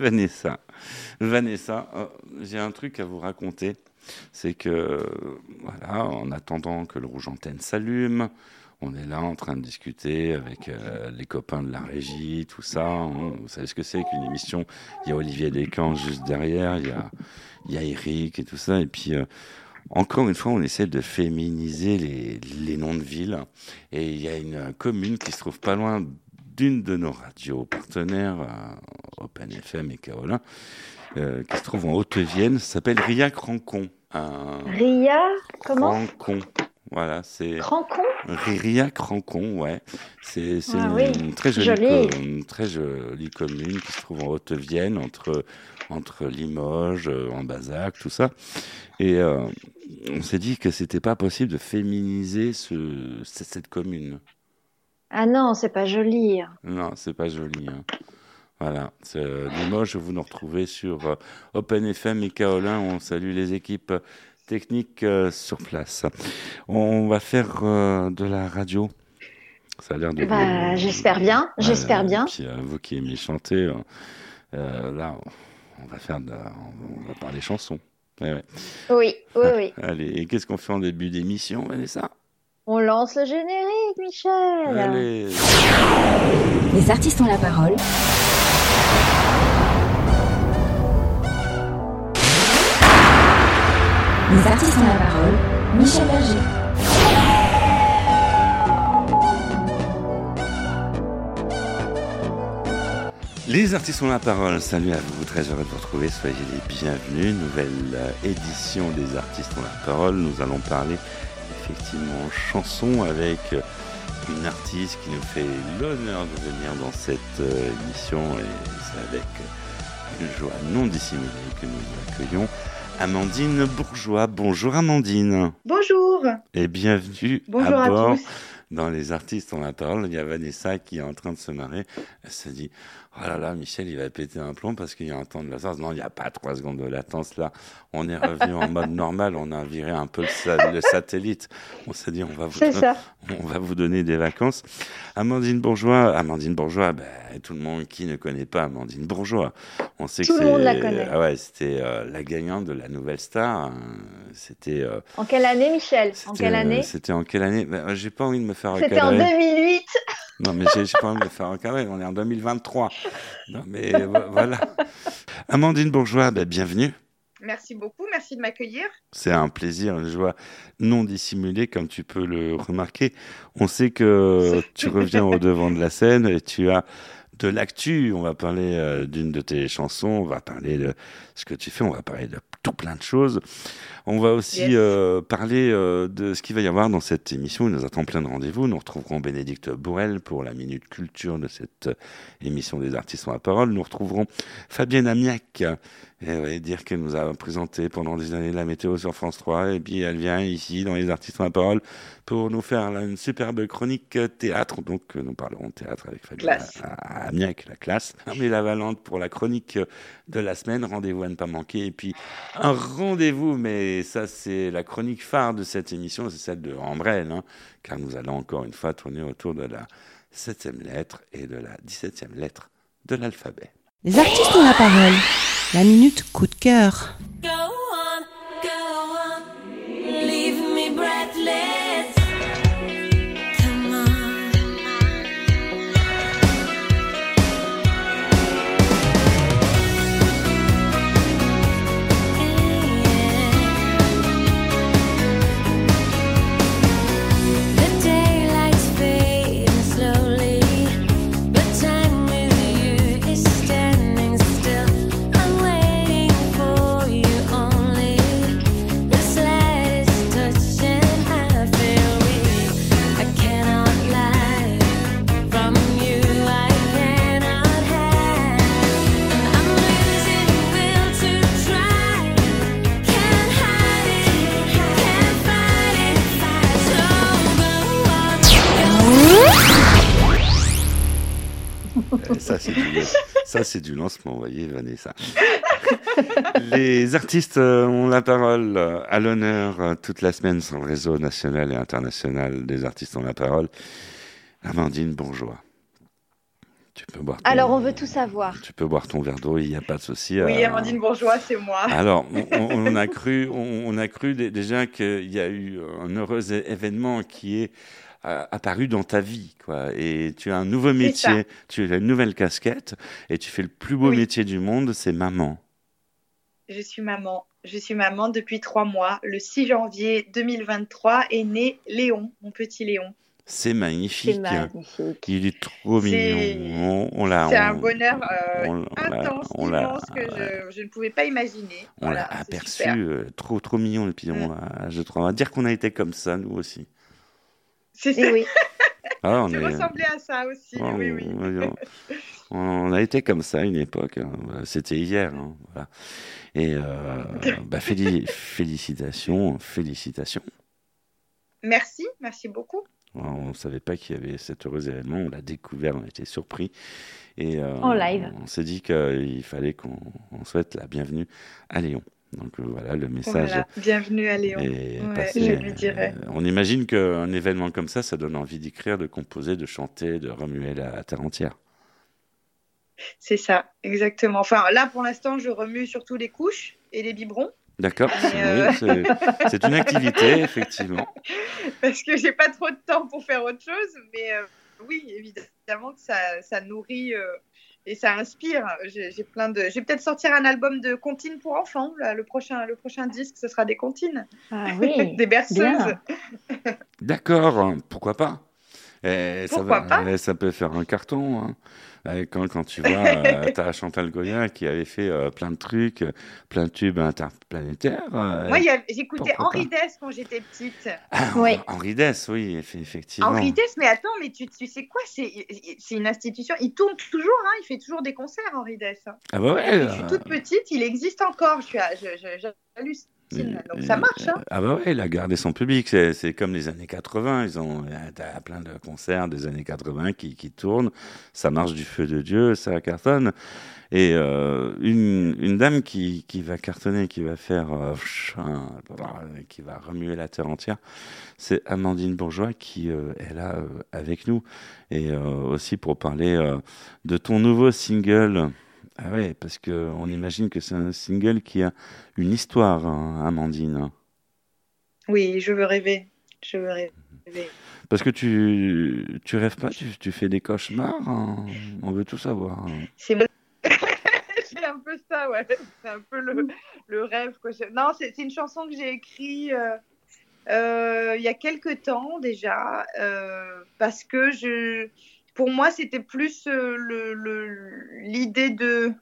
Vanessa, Vanessa, euh, j'ai un truc à vous raconter. C'est que, voilà, en attendant que le rouge antenne s'allume, on est là en train de discuter avec euh, les copains de la régie, tout ça. vous savez ce que c'est qu'une émission? Il y a Olivier Descamps juste derrière, il y a, y a Eric et tout ça. Et puis, euh, encore une fois, on essaie de féminiser les, les, noms de villes. Et il y a une commune qui se trouve pas loin d'une de nos radios partenaires, euh, Open FM et Kaolin, qui se trouve en Haute-Vienne, s'appelle Riac-Rancon. Ria, comment? Rancon. Voilà, c'est. Crancon? Riria Crancon, ouais. C'est ah une, très jolie, très jolie commune qui se trouve en Haute-Vienne, entre, entre Limoges, euh, en Bazac, tout ça. Et euh, on s'est dit que c'était pas possible de féminiser ce, cette commune. Ah non, c'est pas joli. Hein. Non, c'est pas joli. Hein. Voilà, Limoges, vous nous retrouvez sur euh, Open FM et Kaolin. On salue les équipes technique euh, sur place. On va faire euh, de la radio. Ça a l'air de. Bah, j'espère bien, j'espère bien. Puis, euh, vous qui aimez chanter, là, on va faire, de, on va parler chansons. Oui, oui, oui. Allez, et qu'est-ce qu'on fait en début d'émission, Vanessa? On lance le générique, Michel. Allez. Les artistes ont la parole. Les artistes ont la parole. Michel Berger. Les artistes ont la parole. Salut à vous, très heureux de vous retrouver. Soyez les bienvenus. Nouvelle euh, édition des artistes ont la parole. Nous allons parler effectivement chanson avec une artiste qui nous fait l'honneur de venir dans cette euh, émission et c'est avec une joie non dissimulée que nous accueillons Amandine Bourgeois. Bonjour Amandine. Bonjour. Et bienvenue Bonjour à, bord tous. dans Les Artistes on la parole. Il y a Vanessa qui est en train de se marrer. Elle se dit, oh là là, Michel, il va péter un plomb parce qu'il y a un temps de latence. Non, il n'y a pas trois secondes de latence là. On est revenu en mode normal. On a viré un peu le, satellite. On s'est dit, on va, vous, on va vous donner des vacances. Amandine Bourgeois, Amandine Bourgeois, ben, tout le monde qui ne connaît pas Amandine Bourgeois. On sait tout que le monde la connaît. Ah ouais, c'était euh, la gagnante de la Nouvelle Star. C'était. Euh, en quelle année, Michel? En quelle année? C'était en quelle année? Ben, J'ai pas envie de me faire. C'était en 2008. Non, mais j'ai pas envie de faire recadrer. On est en 2023. Non, mais voilà. Amandine Bourgeois, ben, bienvenue. Merci beaucoup, merci de m'accueillir. C'est un plaisir, une joie non dissimulée, comme tu peux le remarquer. On sait que tu reviens au devant de la scène et tu as de l'actu. On va parler euh, d'une de tes chansons, on va parler de ce que tu fais, on va parler de tout plein de choses. On va aussi euh, parler euh, de ce qu'il va y avoir dans cette émission. Il nous attend plein de rendez-vous. Nous retrouverons Bénédicte Bourrel pour la Minute Culture de cette émission des artistes en la parole. Nous retrouverons Fabienne Amiac et ouais, dire qu'elle nous a présenté pendant des années la météo sur France 3, et puis elle vient ici dans les artistes en la parole pour nous faire une superbe chronique théâtre. Donc nous parlerons théâtre avec Fabien Amiac, la classe. Mais la Valente pour la chronique de la semaine, rendez-vous à ne pas manquer. Et puis un rendez-vous, mais ça c'est la chronique phare de cette émission, c'est celle de Ambrelle, hein, car nous allons encore une fois tourner autour de la septième lettre et de la dix-septième lettre de l'alphabet. Les artistes ont la parole. La minute coup de cœur. ça, c'est du, lancement, vous voyez, Vanessa. Les artistes euh, ont la parole euh, à l'honneur euh, toute la semaine sur le réseau national et international des artistes ont la parole. Amandine Bourgeois. Tu peux boire. Alors, on veut tout savoir. Tu peux boire ton verre d'eau, il n'y a pas de souci. Oui, euh, Amandine Bourgeois, c'est moi. Alors, on, on a cru, on, on a cru dé- déjà qu'il y a eu un heureux événement qui est apparu dans ta vie, quoi. Et tu as un nouveau métier, tu as une nouvelle casquette, et tu fais le plus beau Oui. métier du monde, c'est maman. Je suis maman. Je suis maman depuis trois mois. Le 6 janvier 2023 est né Léon, mon petit Léon. C'est magnifique. magnifique. Il est trop C'est- mignon. On, on l'a. C'est un bonheur euh, on- intense, on immense que je, je ne pouvais pas imaginer. On l'a aperçu, super. euh, trop trop mignon et puis on Mm. a- je trouve, on va dire qu'on a été comme ça nous aussi. C'est Eh oui. Ah, on est, à ça aussi, Oh, oui, oui. on, on- on a été comme ça à une époque. hein. C'était hier. hein, voilà. Et euh, bah, féli- félicitations, félicitations. Merci, merci beaucoup. On ne savait pas qu'il y avait cet heureux événement. On l'a découvert, on a été surpris. Et euh, En live. On s'est dit qu'il fallait qu'on on souhaite la bienvenue à Léon. Donc euh, voilà, le message Voilà. Bienvenue à Léon. est Ouais, passé. je lui dirai. Euh, on imagine qu'un événement comme ça, ça donne envie d'écrire, de composer, de chanter, de remuer la terre entière. C'est ça, exactement. Enfin, là, pour l'instant, je remue surtout les couches et les biberons D'accord euh, Oui, c'est- c'est une activité, effectivement. parce que j'ai pas trop de temps pour faire autre chose. Mais euh, oui, évidemment que ça, ça nourrit euh, et ça inspire. J'ai plein de. Je vais peut-être sortir un album de comptines pour enfants. Là, le prochain, le prochain disque, ce sera des comptines, Ah oui. des berceuses. D'accord, pourquoi pas Eh, ça, Pourquoi va- pas eh, ça peut faire un carton. hein. Quand, quand tu vois, euh, t'as Chantal Goya qui avait fait euh, plein de trucs, euh, plein de tubes interplanétaires. euh, Moi, j'écoutais Henri Dess quand j'étais petite. ah. Henri Dess, oui, eff- effectivement. Henri Dess, mais attends, mais tu, tu sais quoi C'est une institution. Il tourne toujours, hein, il fait toujours des concerts, Henri Dess. Ah bah ouais. Je suis toute petite, il existe encore. Je suis à- je- je- j'hallucine. Donc ça marche. Hein. Ah bah ouais, il a gardé son public. C'est, comme les années 80. Ils ont t'as plein de concerts des années 80 qui, qui tournent. Ça marche du feu de Dieu, ça cartonne. Et euh, une, une dame qui, qui va cartonner, qui va faire, euh, qui va remuer la terre entière, c'est Amandine Bourgeois qui euh, est là avec nous. Et aussi pour parler de ton nouveau single. Ah ouais, parce que on imagine que c'est un single qui a une histoire, hein, Amandine. Oui, je veux rêver. Je veux rêver. Parce que tu, tu rêves pas, tu, tu fais des cauchemars, hein. on veut tout savoir. hein. C'est un peu ça, ouais. C'est un peu le, le rêve. Quoi. Non, c'est c'est une chanson que j'ai écrite euh, euh, il y a quelques temps déjà, euh, parce que je, pour moi, c'était plus euh, le- le- l'idée de.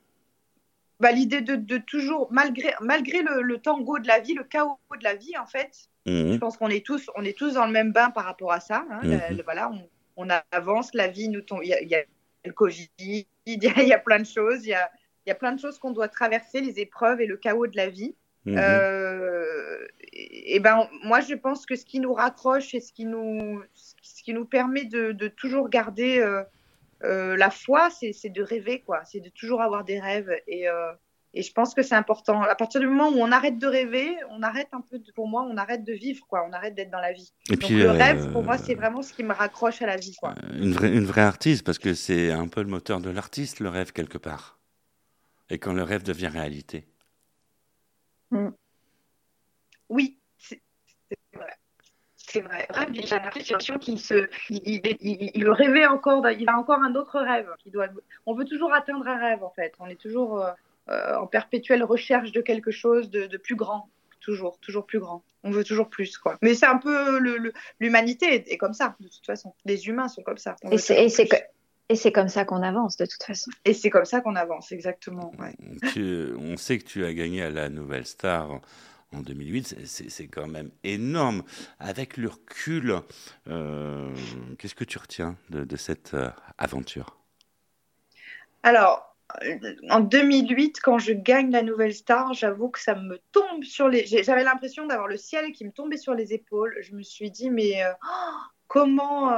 Bah, l'idée de, de toujours, malgré, malgré le, le tango de la vie, le chaos de la vie, en fait, je Mhm. pense qu'on est tous, on est tous dans le même bain par rapport à ça. hein. La- Mhm. voilà, on, on avance, la vie nous tombe. Il y a, il y a le Covid, il y a, il y a plein de choses, il y a, y a plein de choses qu'on doit traverser, les épreuves et le chaos de la vie. Mhm. Euh, et, et ben, moi, je pense que ce qui nous raccroche et ce qui nous, ce qui nous permet de, de toujours garder euh, euh, la foi, c'est de rêver, quoi. C'est de toujours avoir des rêves. Et, euh, et je pense que c'est important. À partir du moment où on arrête de rêver, on arrête un peu, de- pour moi, on arrête de vivre, quoi. On arrête d'être dans la vie. Et Donc puis, le euh, rêve, pour moi, c'est vraiment ce qui me raccroche à la vie, quoi. une, vraie, une vraie artiste, parce que c'est un peu le moteur de l'artiste, le rêve, quelque part. Et quand le rêve devient réalité. Oui, c'est vrai. C'est vrai. Rêve, j'ai l'impression qu'il se, il, il, il- il rêvait encore, il a encore un autre rêve. Qui doit, on veut toujours atteindre un rêve, en fait. On est toujours euh, euh, en perpétuelle recherche de quelque chose de, de plus grand. Toujours, toujours plus grand. On veut toujours plus, quoi. Mais c'est un peu le- le- l'humanité est, comme ça, de toute façon. Les humains sont comme ça. On Et c'est et c'est et comme ça qu'on avance de toute façon. Et c'est comme ça qu'on avance, exactement. ouais. Tu- on sait que tu as gagné à la Nouvelle Star en 2008, c'est- quand même énorme. Avec le recul, euh, qu'est-ce que tu retiens de, cette euh, aventure? Alors, euh, en 2008, quand je gagne la nouvelle star, j'avoue que ça me tombe sur les. J'avais l'impression d'avoir le ciel qui me tombait sur les épaules. Je me suis dit, mais oh, comment,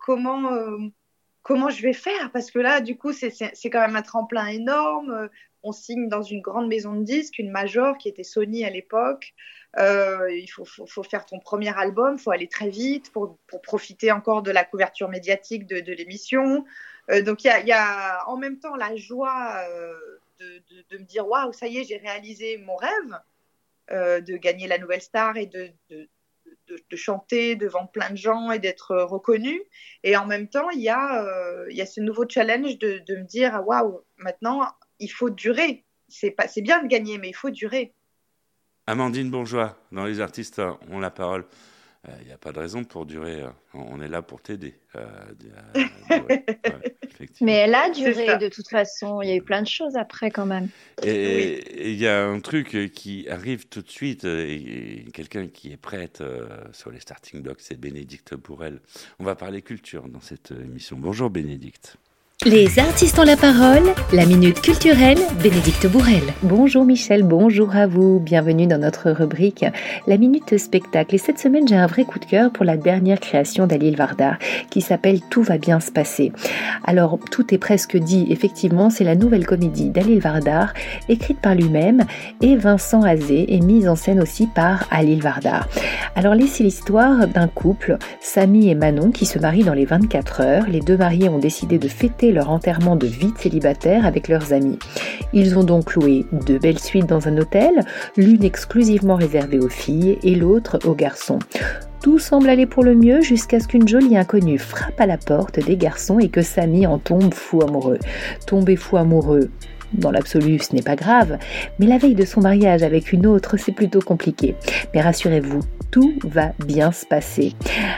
comment, comment je vais faire? Parce que là, du coup, c'est quand même un tremplin énorme. Euh, On signe dans une grande maison de disques, une major qui était Sony à l'époque. Euh, il faut, faire ton premier album, faut aller très vite pour, profiter encore de la couverture médiatique de, l'émission. donc il y a, en même temps la joie de, me dire waouh, ça y est, j'ai réalisé mon rêve de gagner la nouvelle star et de, chanter devant plein de gens et d'être reconnu. Et en même temps, il y il y a ce nouveau challenge de, me dire waouh, maintenant il faut durer. C'est bien de gagner, mais il faut durer. Amandine Bourgeois, dans Les Artistes ont la parole. Il euh, n'y a pas de raison pour durer. Euh, on est là pour t'aider. Euh, mais elle a duré de toute façon. Il y a eu plein de choses après quand même. Et il y a un truc qui arrive tout de suite. Et, quelqu'un qui est prête sur les starting blocks, c'est Bénédicte Bourrel. On va parler culture dans cette émission. Bonjour Bénédicte. Les artistes ont la parole, la minute culturelle, Bénédicte Bourrel. Bonjour Michel, bonjour à vous, bienvenue dans notre rubrique La minute spectacle. Et cette semaine, j'ai un vrai coup de cœur pour la dernière création d'Alil Vardar qui s'appelle Tout va bien se passer. Alors, tout est presque dit, effectivement, c'est la nouvelle comédie d'Alil Vardar, écrite par lui-même, et Vincent Azé, et mise en scène aussi par Alil Vardar. Alors, c'est l'histoire d'un couple, Samy et Manon, qui se marient dans les 24 heures. Les deux mariés ont décidé de fêter leur enterrement de vie célibataire avec leurs amis. Ils ont donc loué deux belles suites dans un hôtel, l'une exclusivement réservée aux filles et l'autre aux garçons. Tout semble aller pour le mieux jusqu'à ce qu'une jolie inconnue frappe à la porte des garçons et que Samy en tombe fou amoureux. Tomber fou amoureux, dans l'absolu, ce n'est pas grave, mais la veille de son mariage avec une autre, c'est plutôt compliqué. Mais rassurez-vous, tout va bien se passer.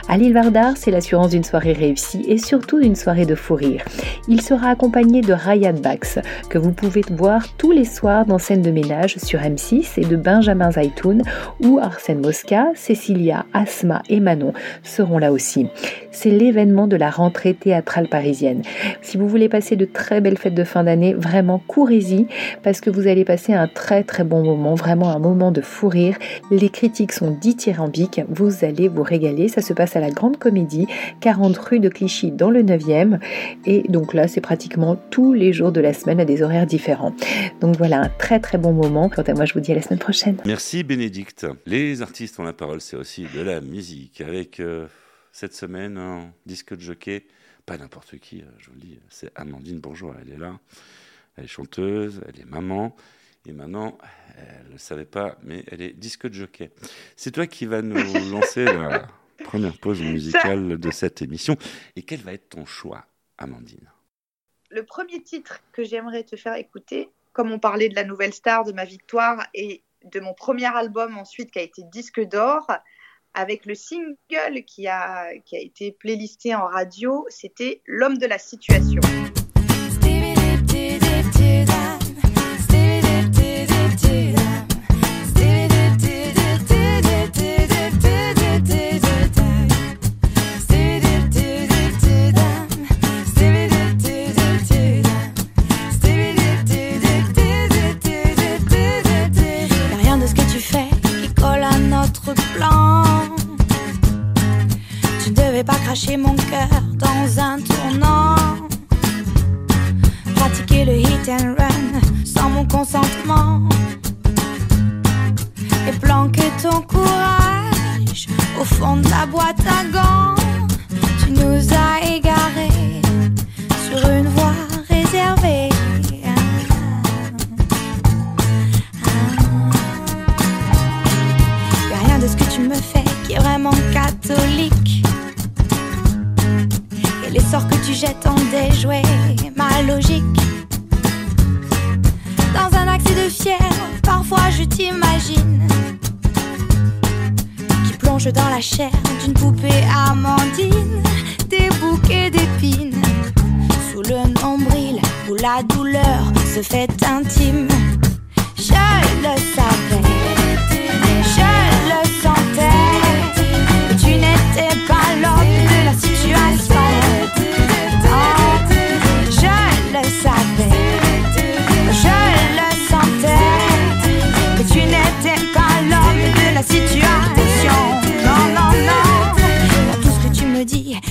À l'île Vardar, c'est l'assurance d'une soirée réussie et surtout d'une soirée de fou rire. Il sera accompagné de Ryan Bax, que vous pouvez voir tous les soirs dans Scène de ménage sur M6 et de Benjamin Zaitoun, où Arsène Mosca, Cécilia, Asma et Manon seront là aussi. C'est l'événement de la rentrée théâtrale parisienne. Si vous voulez passer de très belles fêtes de fin d'année, vraiment courez-y parce que vous allez passer un très très bon moment, vraiment un moment de fou rire. Les critiques sont dithyrambiques vous allez vous régaler. Ça se passe à la Grande Comédie, 40 rue de Clichy dans le 9e. Et donc là, c'est pratiquement tous les jours de la semaine à des horaires différents. Donc voilà, un très très bon moment. Quant à moi, je vous dis à la semaine prochaine. Merci Bénédicte. Les artistes ont la parole, c'est aussi de la musique. Avec euh, cette semaine un disque de jockey, pas n'importe qui, euh, je vous le dis, c'est Amandine Bourgeois. Elle est là. Elle est chanteuse, elle est maman. Et maintenant, elle ne le savait pas, mais elle est disque de jockey. C'est toi qui vas nous lancer la première pause musicale de cette émission. Et quel va être ton choix, Amandine? Le premier titre que j'aimerais te faire écouter, comme on parlait de la nouvelle star, de ma victoire et de mon premier album ensuite qui a été disque d'or, avec le single qui a, qui a été playlisté en radio, c'était L'homme de la situation.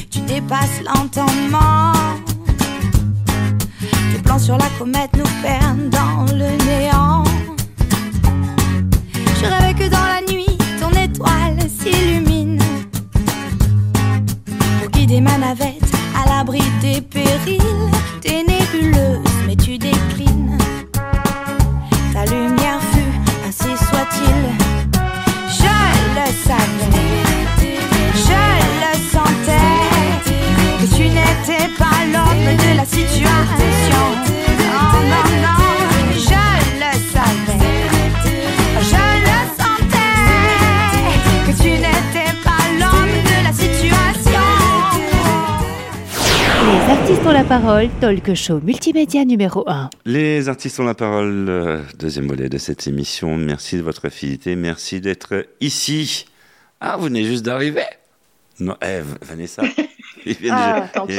Tu dépasses l'entendement. Tes plans sur la comète nous perdent dans le néant. Je rêvais que dans la nuit, ton étoile s'illumine. Pour guider ma navette à l'abri des périls. de la situation. Non, non, je le savais, je le sentais, que tu n'étais pas l'homme de la situation. Les artistes ont la parole, talk show multimédia numéro 1. Les artistes ont la parole, euh, deuxième volet de cette émission. Merci de votre fidélité, merci d'être ici. Ah, vous venez juste d'arriver. Non, Eve, Vanessa. ils viennent, Ah, pour eux.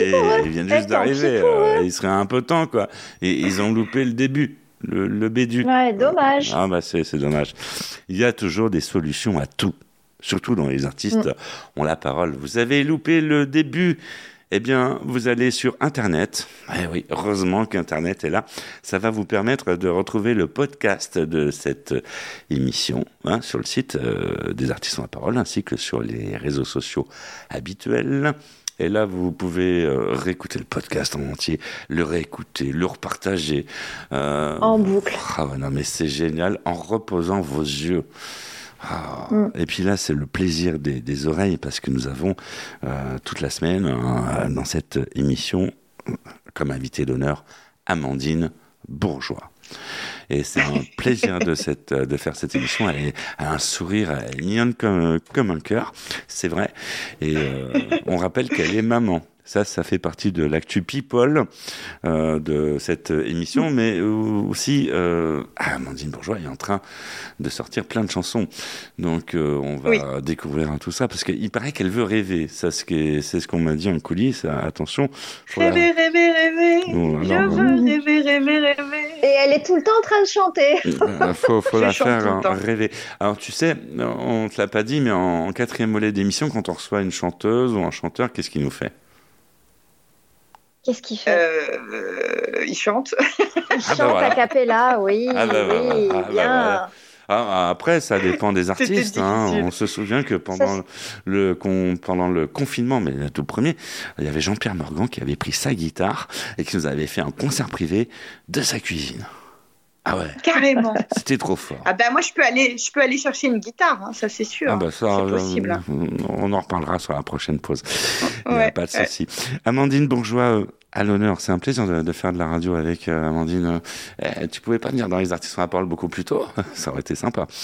ils viennent juste d'arriver. pour euh, il serait un peu temps, quoi. Et ils ont loupé le début, le, le bédu. Ouais, dommage. Ah bah c'est c'est dommage. Il y a toujours des solutions à tout. Surtout dans les artistes Mm. ont la parole. Vous avez loupé le début. Eh bien, vous allez sur Internet. Eh oui, heureusement qu'Internet est là. Ça va vous permettre de retrouver le podcast de cette émission hein, sur le site euh, des artistes ont la parole, ainsi que sur les réseaux sociaux habituels. Et là, vous pouvez euh, réécouter le podcast en entier, le réécouter, le repartager. euh, En boucle. ah ouais, non, mais c'est génial en reposant vos yeux. Ah, Mm. Et puis là, c'est le plaisir des, des oreilles parce que nous avons euh, toute la semaine dans cette émission comme invité d'honneur Amandine Bourgeois. Et c'est un plaisir de, cette, de faire cette émission. Elle, est- elle a un sourire, elle est mignonne comme, comme un cœur, c'est vrai. Et euh, on rappelle qu'elle est maman. Ça, ça fait partie de l'actu people euh, de cette émission, mais aussi euh, ah, Amandine Bourgeois est en train de sortir plein de chansons. Donc euh, on va Oui. découvrir tout ça parce qu'il paraît qu'elle veut rêver. Ça, c'est ce qu'on m'a dit en coulisses. Attention. la- Rêver, rêver, rêver. Bon, Je veux rêver, rêver, rêver. Et elle est tout le temps en train de chanter. Il faut, faut Je la faire hein, rêver. Alors tu sais, on te l'a pas dit, mais en, en quatrième volet d'émission, quand on reçoit une chanteuse ou un chanteur, qu'est-ce qu'il nous fait? Qu'est-ce qu'il fait? Euh, il chante. Il bah chante voilà. a cappella, oui. Ah bah voilà. oui, Ah bah bien. voilà. Ah, après, ça dépend des artistes. hein. On se souvient que pendant Ça, le, con- pendant le confinement, mais le tout premier, il y avait Jean-Pierre Morgan qui avait pris sa guitare et qui nous avait fait un concert privé de sa cuisine. Ah ouais, Carrément. c'était trop fort. Ah ben moi je peux aller, je peux aller chercher une guitare, hein, ça c'est sûr. Ah bah ça, c'est possible. euh, on en reparlera sur la prochaine pause. Il n'y a Ouais, pas de ouais. souci. Amandine Bourgeois, euh, à l'honneur. C'est un plaisir de, de faire de la radio avec euh, Amandine. Eh, tu pouvais pas venir dans les artistes sur la parole beaucoup plus tôt Ça aurait été sympa.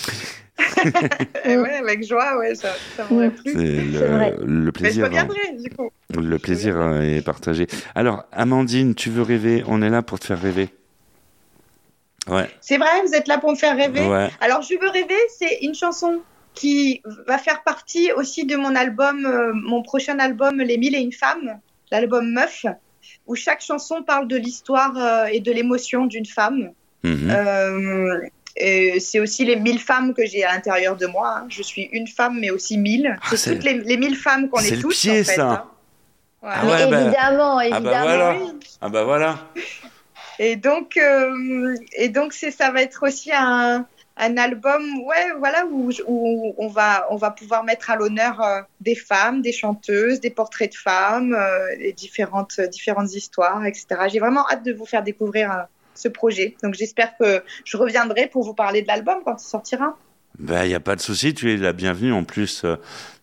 Ouais, avec joie, ouais, ça, ça m'aurait plu. C'est C'est vrai. le, le Mais je plaisir. hein. reviendrai du coup. Le plaisir euh, est partagé. Alors, Amandine, tu veux rêver? On est là pour te faire rêver. Ouais, C'est vrai, vous êtes là pour me faire rêver. ouais. Alors, Je veux rêver, c'est une chanson qui va faire partie aussi de mon album, euh, mon prochain album, Les Mille et une femmes, l'album Meuf, où chaque chanson parle de l'histoire euh, et de l'émotion d'une femme. Mhm. Euh, c'est aussi les mille femmes que j'ai à l'intérieur de moi. hein. Je suis une femme, mais aussi mille. Ah, c'est c'est- toutes les, les mille femmes qu'on c'est est le tous. pied, en fait, ça. hein. Voilà. Ah ouais, bah- évidemment, bah évidemment. voilà. Oui. Ah bah voilà. Et donc, euh, et donc ça va être aussi un, un album, ouais, voilà, où, on va, on va pouvoir mettre à l'honneur euh, des femmes, des chanteuses, des portraits de femmes, euh, différentes, différentes histoires, etc. J'ai vraiment hâte de vous faire découvrir ce projet. Donc, j'espère que je reviendrai pour vous parler de l'album quand il sortira. Ben, il n'y a pas de souci, tu es la bienvenue. En plus,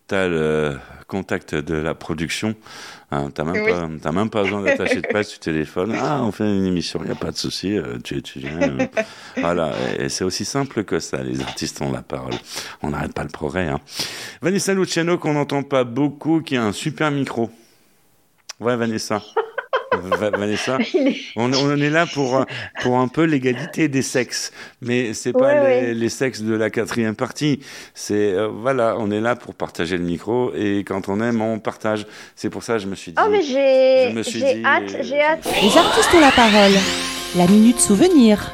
tu as le contact de la production. Hein, tu n'as même, Oui. pas- t'as même pas besoin d'attacher de presse, tu téléphones. Ah, on fait une émission, il n'y a pas de souci, euh, tu, tu viens. euh. voilà, et c'est aussi simple que ça. Les artistes ont la parole. On n'arrête pas le progrès. Hein. Vanessa Luciano, qu'on n'entend pas beaucoup, qui a un super micro. Ouais, Vanessa. Va- Vanessa, est- on, on est là pour, euh, pour un peu l'égalité des sexes, mais c'est pas Ouais, les, ouais. les sexes de la quatrième partie. C'est euh, voilà, on est là pour partager le micro et quand on aime, on partage. C'est pour ça que je me suis dit. Oh, mais j'ai suis j'ai hâte, euh, j'ai hâte. Les artistes ont la parole. La minute souvenir.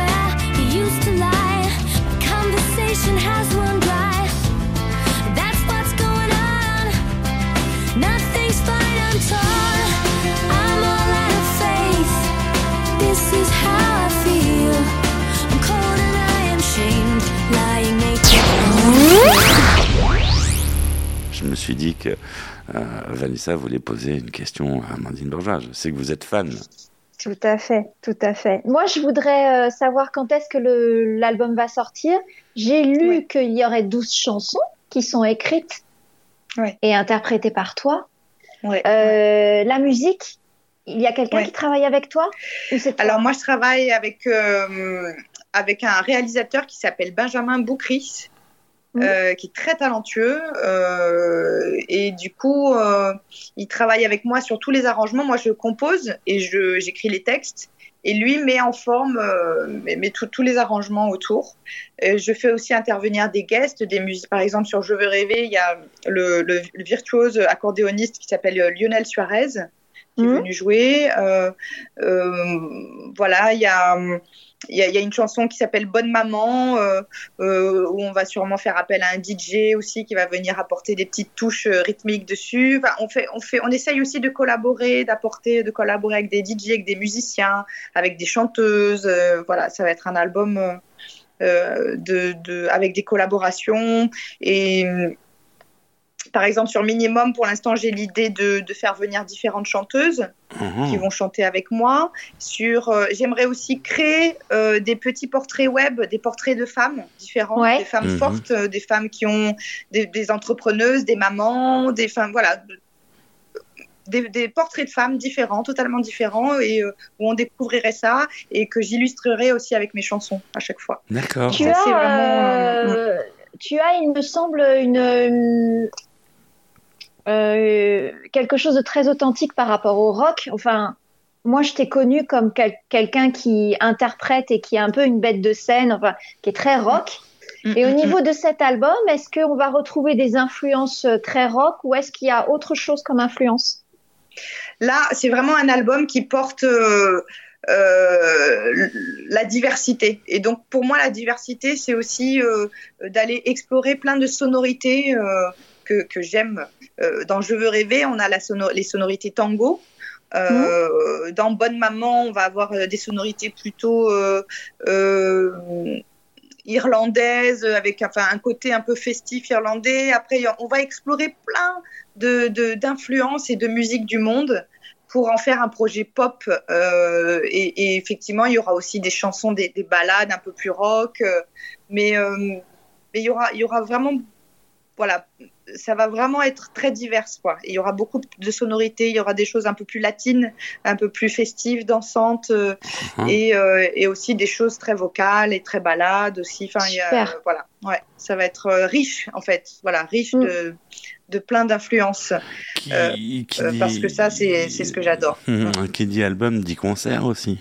Je me suis dit que euh, Vanessa voulait poser une question à Amandine Bourgeois. Je sais que vous êtes fan. Tout à fait, tout à fait. Moi, je voudrais savoir quand est-ce que l'album va sortir. J'ai lu qu'il y aurait 12 chansons qui sont écrites et interprétées par toi. la musique, il y a quelqu'un qui travaille avec toi Alors moi, je travaille avec, euh, avec un réalisateur qui s'appelle Benjamin Boucris, mmh. euh, qui est très talentueux. Euh, et du coup, il travaille avec moi sur tous les arrangements. Moi, je compose et j'écris les textes. Et lui met en forme met, tous les arrangements autour. je fais aussi intervenir des guests, des musiques. Par exemple, sur Je veux rêver, il y a le, le virtuose accordéoniste qui s'appelle Lionel Suarez qui est mmh. venu jouer. Euh, euh, voilà, il y a. Il y, a, une chanson qui s'appelle Bonne Maman, euh, où on va sûrement faire appel à un DJ aussi qui va venir apporter des petites touches rythmiques dessus. On, fait, on, fait, on essaye aussi de collaborer, d'apporter, de collaborer avec des DJ, avec des musiciens, avec des chanteuses. voilà, ça va être un album de, de, avec des collaborations. Et par exemple, sur Minimum, pour l'instant, j'ai l'idée de, faire venir différentes chanteuses mhm. qui vont chanter avec moi. Sur, euh, j'aimerais aussi créer euh, des petits portraits web, des portraits de femmes différentes, des femmes mhm. fortes, euh, des femmes qui ont des, entrepreneuses, des mamans, des femmes, voilà. Des, portraits de femmes différents, totalement différents, et où on découvrirait ça et que j'illustrerai aussi avec mes chansons à chaque fois. D'accord. Tu, as, tu as, il me semble, une, euh, quelque chose de très authentique par rapport au rock. Enfin, moi, je t'ai connu comme quelqu'un qui interprète et qui est un peu une bête de scène, enfin, qui est très rock. Mm, et au niveau de cet album, est-ce qu'on va retrouver des influences euh, très rock ou est-ce qu'il y a autre chose comme influence? Là, c'est vraiment un album qui porte euh, euh, la diversité. Et donc, pour moi, la diversité, c'est aussi euh, d'aller explorer plein de sonorités que, que j'aime euh, dans Je veux rêver, on a la les sonorités tango. Euh, mhm. Dans Bonne Maman, on va avoir euh, des sonorités plutôt irlandaises, avec enfin, un côté un peu festif irlandais. Après, on va explorer plein d'influences de, et de musique du monde pour en faire un projet pop. et, effectivement, il y aura aussi des chansons, des, des ballades un peu plus rock. mais, mais il, y aura, il y aura vraiment voilà, ça va vraiment être très divers. Quoi. Il y aura beaucoup de sonorités, il y aura des choses un peu plus latines, un peu plus festives, dansantes, euh, uh-huh. et, euh, et, aussi des choses très vocales et très balades aussi. Enfin, il y a, voilà, ouais, ça va être euh, riche en fait, voilà, riche mm. de, de plein d'influences. parce que ça, c'est ce que j'adore. Qui dit album dit concert aussi.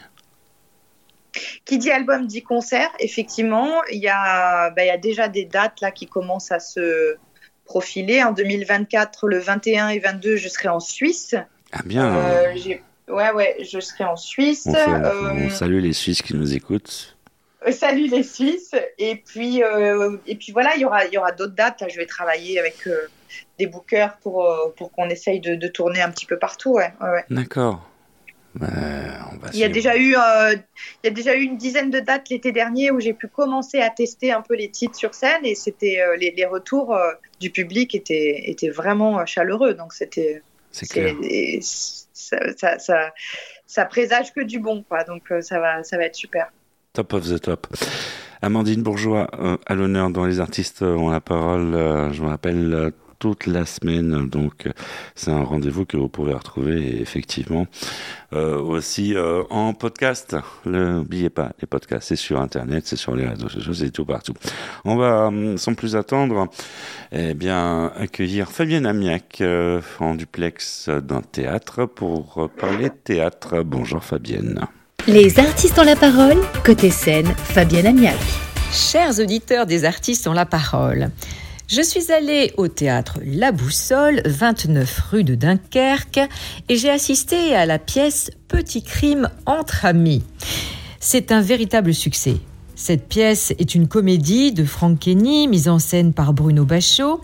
Qui dit album dit concert, effectivement, il y, a, ben, il y a déjà des dates là qui commencent à se, profilé. En 2024, le 21 et 22, je serai en Suisse. Ah bien. Euh, ouais, ouais, je serai en Suisse. On, euh, salue les Suisses qui nous écoutent. Euh, salut les Suisses. Et puis, et puis voilà, il y aura, y aura d'autres dates. Là, je vais travailler avec des bookers pour, pour qu'on essaye de, tourner un petit peu partout. Ouais, ouais, D'accord. Il, y a déjà eu, euh, il y a déjà eu une dizaine de dates l'été dernier où j'ai pu commencer à tester un peu les titres sur scène et c'était euh, les, retours euh, du public étaient, étaient vraiment chaleureux. Donc c'était. C'est clair. Ça, ça, ça, présage que du bon, quoi. Donc ça, va, ça va être super. Top of the top. Amandine Bourgeois, à l'honneur dans Les artistes ont la parole. je me rappelle toute la semaine. Donc, c'est un rendez-vous que vous pouvez retrouver effectivement euh, aussi euh, en podcast. N'oubliez pas, les podcasts, c'est sur Internet, c'est sur les réseaux sociaux, c'est tout partout. On va, euh, sans plus attendre, eh bien, accueillir Fabienne Amiac en duplex d'un théâtre pour parler de théâtre. Bonjour Fabienne. Les artistes ont la parole, côté scène, Fabienne Amiac. Chers auditeurs des artistes ont la parole. Je suis allée au théâtre La Boussole, 29 rue de Dunkerque, et j'ai assisté à la pièce Petit crime entre amis. C'est un véritable succès. Cette pièce est une comédie de Franck Kenny, mise en scène par Bruno Bachot.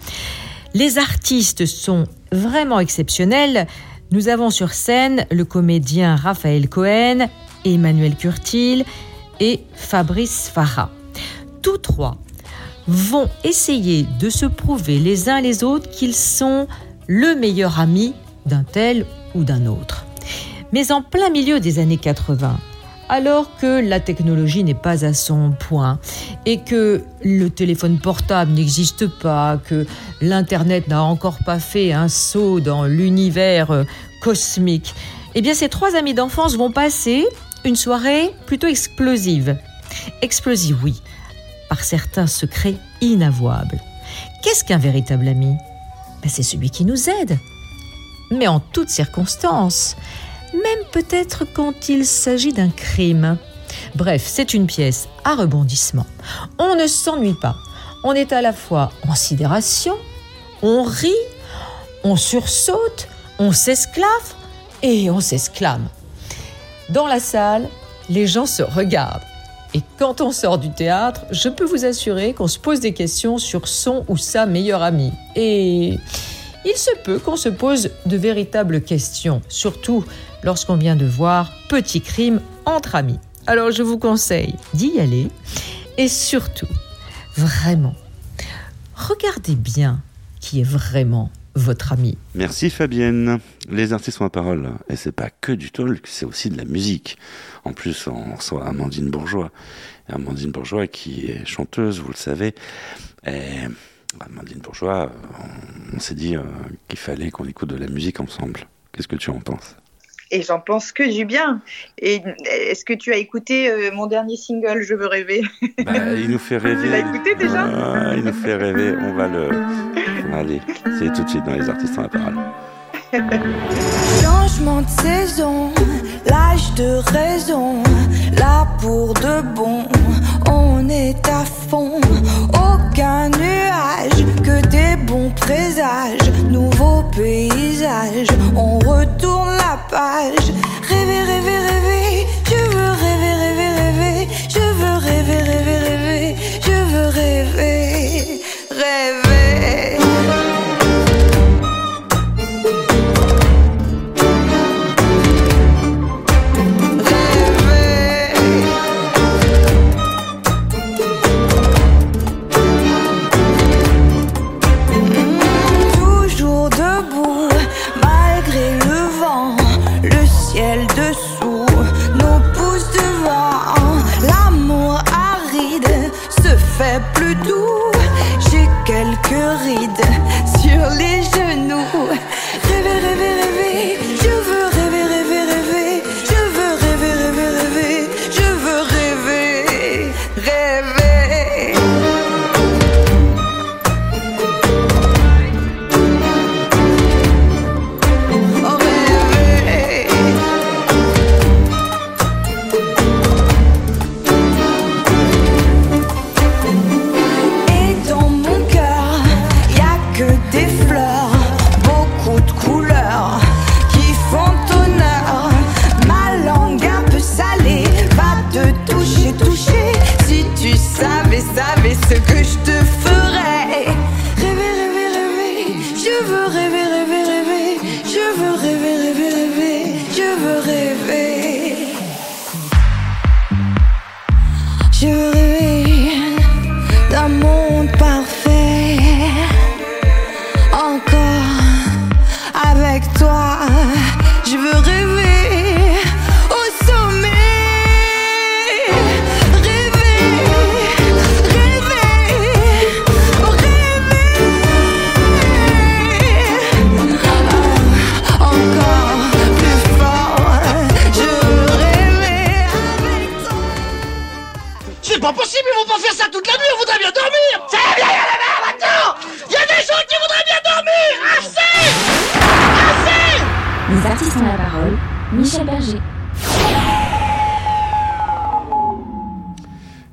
Les artistes sont vraiment exceptionnels. Nous avons sur scène le comédien Raphaël Cohen, Emmanuel Curtil et Fabrice Farah. Tous trois vont essayer de se prouver les uns les autres qu'ils sont le meilleur ami d'un tel ou d'un autre. Mais en plein milieu des années 80, alors que la technologie n'est pas à son point et que le téléphone portable n'existe pas, que l'Internet n'a encore pas fait un saut dans l'univers euh, cosmique, eh bien ces trois amis d'enfance vont passer une soirée plutôt explosive. Explosive, oui, par certains secrets inavouables. Qu'est-ce qu'un véritable ami? Ben, C'est celui qui nous aide, mais en toutes circonstances même peut-être quand il s'agit d'un crime. Bref, c'est une pièce à rebondissement. On ne s'ennuie pas. On est à la fois en sidération, on rit, on sursaute, on s'esclave et on s'esclame. Dans la salle, les gens se regardent. Et quand on sort du théâtre, je peux vous assurer qu'on se pose des questions sur son ou sa meilleure amie. Et il se peut qu'on se pose de véritables questions, surtout lorsqu'on vient de voir Petit crime entre amis. Alors je vous conseille d'y aller et surtout, vraiment, regardez bien qui est vraiment votre ami. Merci Fabienne. Les artistes ont la parole. Et c'est pas que du talk, c'est aussi de la musique. En plus, on reçoit Amandine Bourgeois. Amandine Bourgeois qui est chanteuse, vous le savez. Et Amandine Bourgeois, on, s'est dit euh, qu'il fallait qu'on écoute de la musique ensemble. Qu'est-ce que tu en penses? Et j'en pense que du bien. Et est-ce que tu as écouté euh, mon dernier single, Je veux rêver? Bah, Il nous fait rêver. Tu l'as écouté déjà? Ah, Il nous fait rêver. On va le. Allez, c'est tout de suite dans les artistes en la parole. Changement de saison, l'âge de raison, là pour de bon, on est à fond. Aucun nuage, que des bons présages, nouveau paysage, on retourne la page.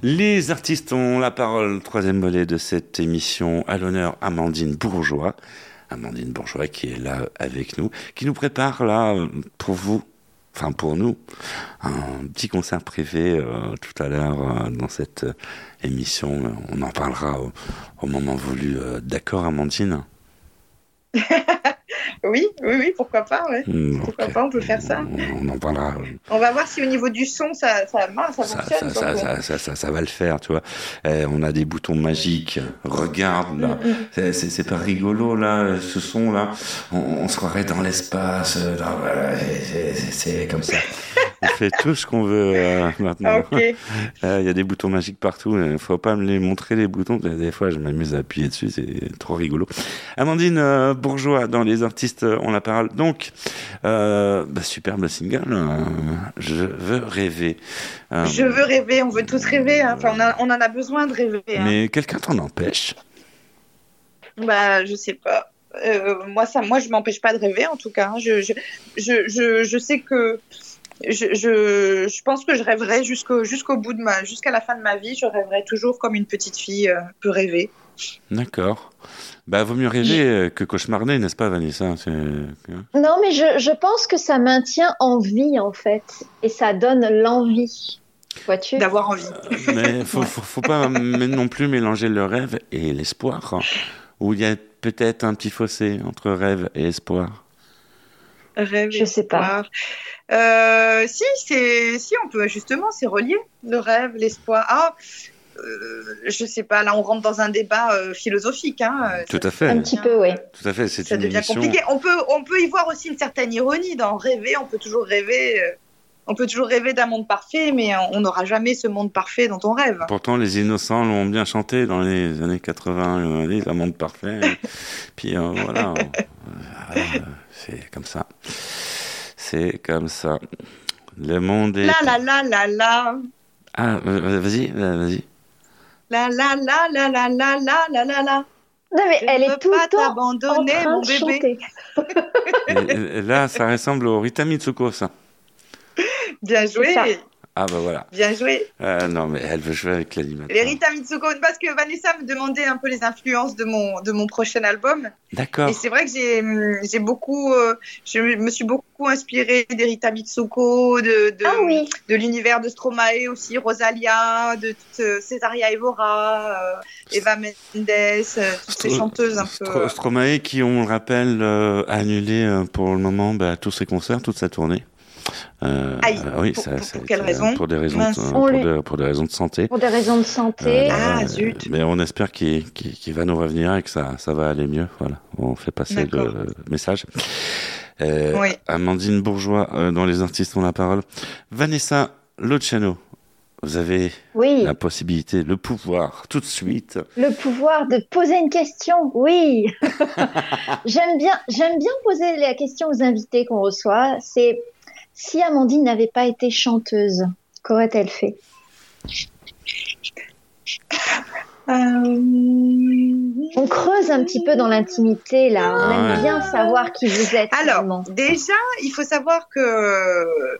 Les artistes ont la parole, troisième volet de cette émission, à l'honneur Amandine Bourgeois. Amandine Bourgeois qui est là avec nous, qui nous prépare là pour vous, enfin pour nous, un petit concert privé euh, tout à l'heure euh, dans cette émission. On en parlera au, moment voulu. Euh, d'accord Amandine? Oui, oui, oui, pourquoi pas, ouais. Hmm, Pourquoi pas, on peut faire ça. On en parlera. On va voir si au niveau du son, ça, ça, marche, ça Ça, fonctionne. ça, ça, ça, ça, va le faire, tu vois. Eh, on a des boutons magiques. Regarde, là. C'est- C'est c'est pas rigolo, là, ce son-là. On, on se croirait dans l'espace. euh, là, voilà, c'est- comme ça. On fait tout ce qu'on veut euh, maintenant. Euh, Il y a des boutons magiques partout. Il faut pas me les montrer, les boutons. Des fois, je m'amuse à appuyer dessus. C'est trop rigolo. Amandine euh, Bourgeois, dans Les artistes ont la parole. Donc, euh, bah, superbe single. euh, je veux rêver. Euh, Je veux rêver, on veut tous rêver. hein. Enfin, on, a- on en a besoin de rêver. hein. Mais quelqu'un t'en empêche? Bah, je sais pas. Euh, moi, ça, moi, je m'empêche pas de rêver, en tout cas. hein. Je, je, je, je, je sais que je, je, je pense que je rêverai jusqu'au jusqu'au bout de ma, jusqu'à la fin de ma vie. Je rêverai toujours comme une petite fille euh, peut rêver. D'accord. Bah, vaut mieux rêver euh, que cauchemarder, n'est-ce pas, Vanessa? Hein Non, mais je, je pense que ça maintient en vie, en fait. Et ça donne l'envie. Vois-tu? D'avoir envie. Mais faut, faut, faut pas non plus mélanger le rêve et l'espoir. Où il y a peut-être un petit fossé entre rêve et espoir? Rêve. Je sais pas. Euh, si, c'est, si, on peut justement, c'est relié. Le rêve, l'espoir. Ah, euh, je sais pas. Là, on rentre dans un débat euh, philosophique. Hein. Tout Ça- à fait. Un petit peu, oui. Tout à fait. C'est Ça une devient émission. compliqué. On peut, on peut y voir aussi une certaine ironie dans rêver. On peut toujours rêver. euh, on peut toujours rêver d'un monde parfait, mais on n'aura jamais ce monde parfait dont on rêve. Pourtant, les innocents l'ont bien chanté dans les années 80, les un monde parfait. Puis euh, voilà, euh, c'est comme ça. C'est comme ça. Le monde est. La la la la la. Ah, euh, vas-y, euh, vas-y. La la la la la la la la la la. Non, mais Je elle est veux tout pas le temps en t'abandonner, train mon de bébé. chanter. Et- et là, ça ressemble au Rita Mitsuko, ça. Bien joué, ça. Ah bah voilà. bien joué. Euh, non, mais elle veut jouer avec l'animateur. Les Rita Mitsuko, parce que Vanessa me demandait un peu les influences de mon, de mon prochain album. D'accord. Et c'est vrai que j'ai, hum, j'ai beaucoup, euh, je me suis beaucoup inspirée des Rita Mitsuko, de, de, Ah oui. de l'univers de Stromae aussi, Rosalia, de toute, euh, Césaria Evora, euh, Eva Mendes, euh, toutes ces chanteuses un peu. Stro- Stromae qui, on le rappelle, euh, a annulé euh, pour le moment bah, tous ses concerts, toute sa tournée. Euh, Aïe. euh, oui, Pour- ça, pour- ça- pour quelle ça- raison Pour des raisons, pour, de, pour des raisons de santé. Pour des raisons de santé. Euh, Ah, zut. Mais on espère qu'il va nous revenir et que ça, ça va aller mieux. Voilà, on fait passer le message. Euh, Oui. Amandine Bourgeois, euh, dans Les artistes ont la parole. Vanessa Luciano, vous avez Oui, la possibilité, le pouvoir, tout de suite. le pouvoir de poser une question. Oui. j'aime bien, j'aime bien poser la question aux invités qu'on reçoit. C'est si Amandine n'avait pas été chanteuse, qu'aurait-elle fait On creuse un petit peu dans l'intimité là. On aime ouais. bien savoir qui vous êtes. Alors, finalement. déjà, il faut savoir que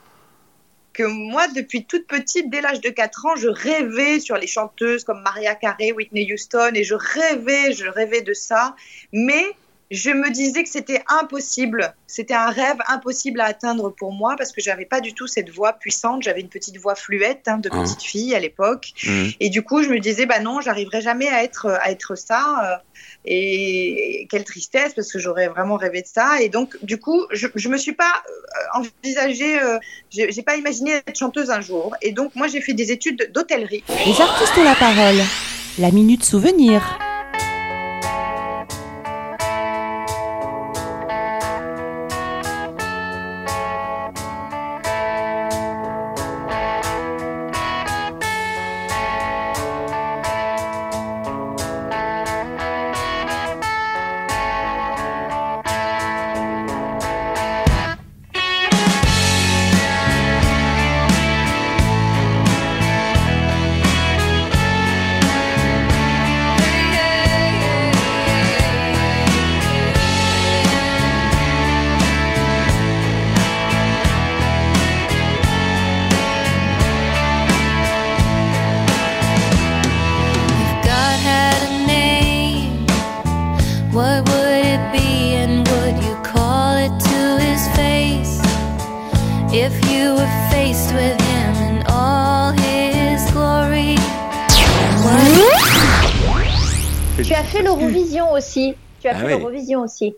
que moi, depuis toute petite, dès l'âge de 4 ans, je rêvais sur les chanteuses comme Maria Carey, Whitney Houston, et je rêvais, je rêvais de ça. Mais je me disais que c'était impossible. C'était un rêve impossible à atteindre pour moi parce que j'avais pas du tout cette voix puissante. J'avais une petite voix fluette hein, de Ah. petite fille à l'époque. Mhm. Et du coup, je me disais, bah non, j'arriverai jamais à être, à être ça. euh, Et quelle tristesse, parce que j'aurais vraiment rêvé de ça. Et donc, du coup, je, je me suis pas euh, envisagé, euh, j'ai j'ai pas imaginé être chanteuse un jour. Et donc, moi, j'ai fait des études d'hôtellerie. Les artistes ont la parole. La minute souvenir. Tu as fait l'Eurovision aussi. Tu as Ah fait oui. l'Eurovision aussi.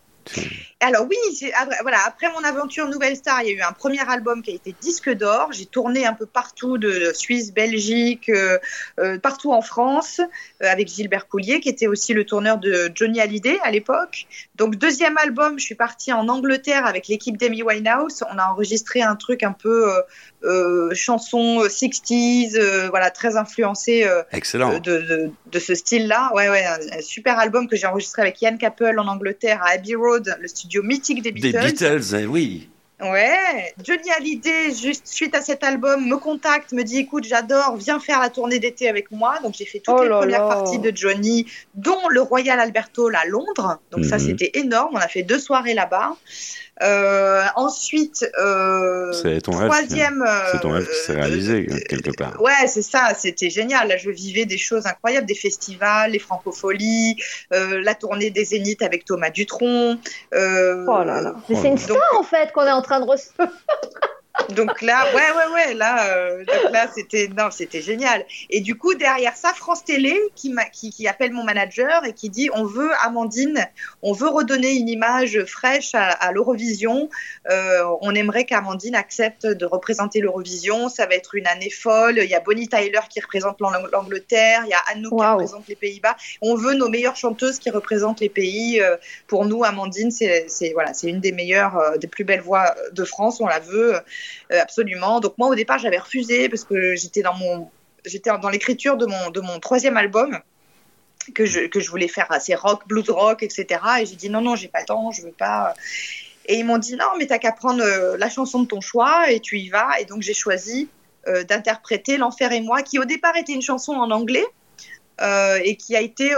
Alors oui, après, voilà, après mon aventure Nouvelle Star, il y a eu un premier album qui a été disque d'or. J'ai tourné un peu partout de Suisse, Belgique, euh, euh, partout en France, euh, avec Gilbert Coulier, qui était aussi le tourneur de Johnny Hallyday à l'époque. Donc deuxième album, je suis partie en Angleterre avec l'équipe d'Amy Winehouse. On a enregistré un truc un peu chanson 60s, voilà, très influencé Excellent. De, de, ce style-là. Ouais, ouais, un, super album que j'ai enregistré avec Ian Capel en Angleterre à Abbey Road, le studio mythique des Beatles. Des Beatles, eh oui. Ouais, Johnny Hallyday, juste suite à cet album, me contacte, me dit écoute, j'adore, viens faire la tournée d'été avec moi. Donc j'ai fait toutes oh les premières parties de Johnny, dont le Royal Albert Hall à Londres. Donc ça, mhm. c'était énorme. On a fait deux soirées là-bas. Euh, ensuite, euh, c'est ton troisième. C'est ton rêve qui s'est réalisé euh, quelque part. Ouais, c'est ça. C'était génial. Là, je vivais des choses incroyables, des festivals, les francopholies, la tournée des Zéniths avec Thomas Dutronc. oh là là. Mais c'est une star en fait qu'on est en train de recevoir. Donc là, ouais, ouais, ouais, là, euh, là, c'était, non, c'était génial. Et du coup, derrière ça, France Télé qui, qui, qui, appelle mon manager et qui dit, on veut Amandine, on veut redonner une image fraîche à, l'Eurovision. Euh, on aimerait qu'Amandine accepte de représenter l'Eurovision. Ça va être une année folle. Il y a Bonnie Tyler qui représente l'Angleterre, il y a Anne qui représente les Pays-Bas. On veut nos meilleures chanteuses qui représentent les pays. Euh, pour nous, Amandine, c'est, voilà, c'est une des meilleures, euh, des plus belles voix de France. On la veut. Euh, absolument. Donc moi au départ j'avais refusé parce que j'étais dans mon j'étais dans l'écriture de mon de mon troisième album que je, que je voulais faire assez rock, blues rock, etc. Et j'ai dit non non j'ai pas le temps, je veux pas. Et ils m'ont dit non mais t'as qu'à prendre euh, la chanson de ton choix et tu y vas. Et donc j'ai choisi euh, d'interpréter L'enfer et moi, qui au départ était une chanson en anglais et qui a été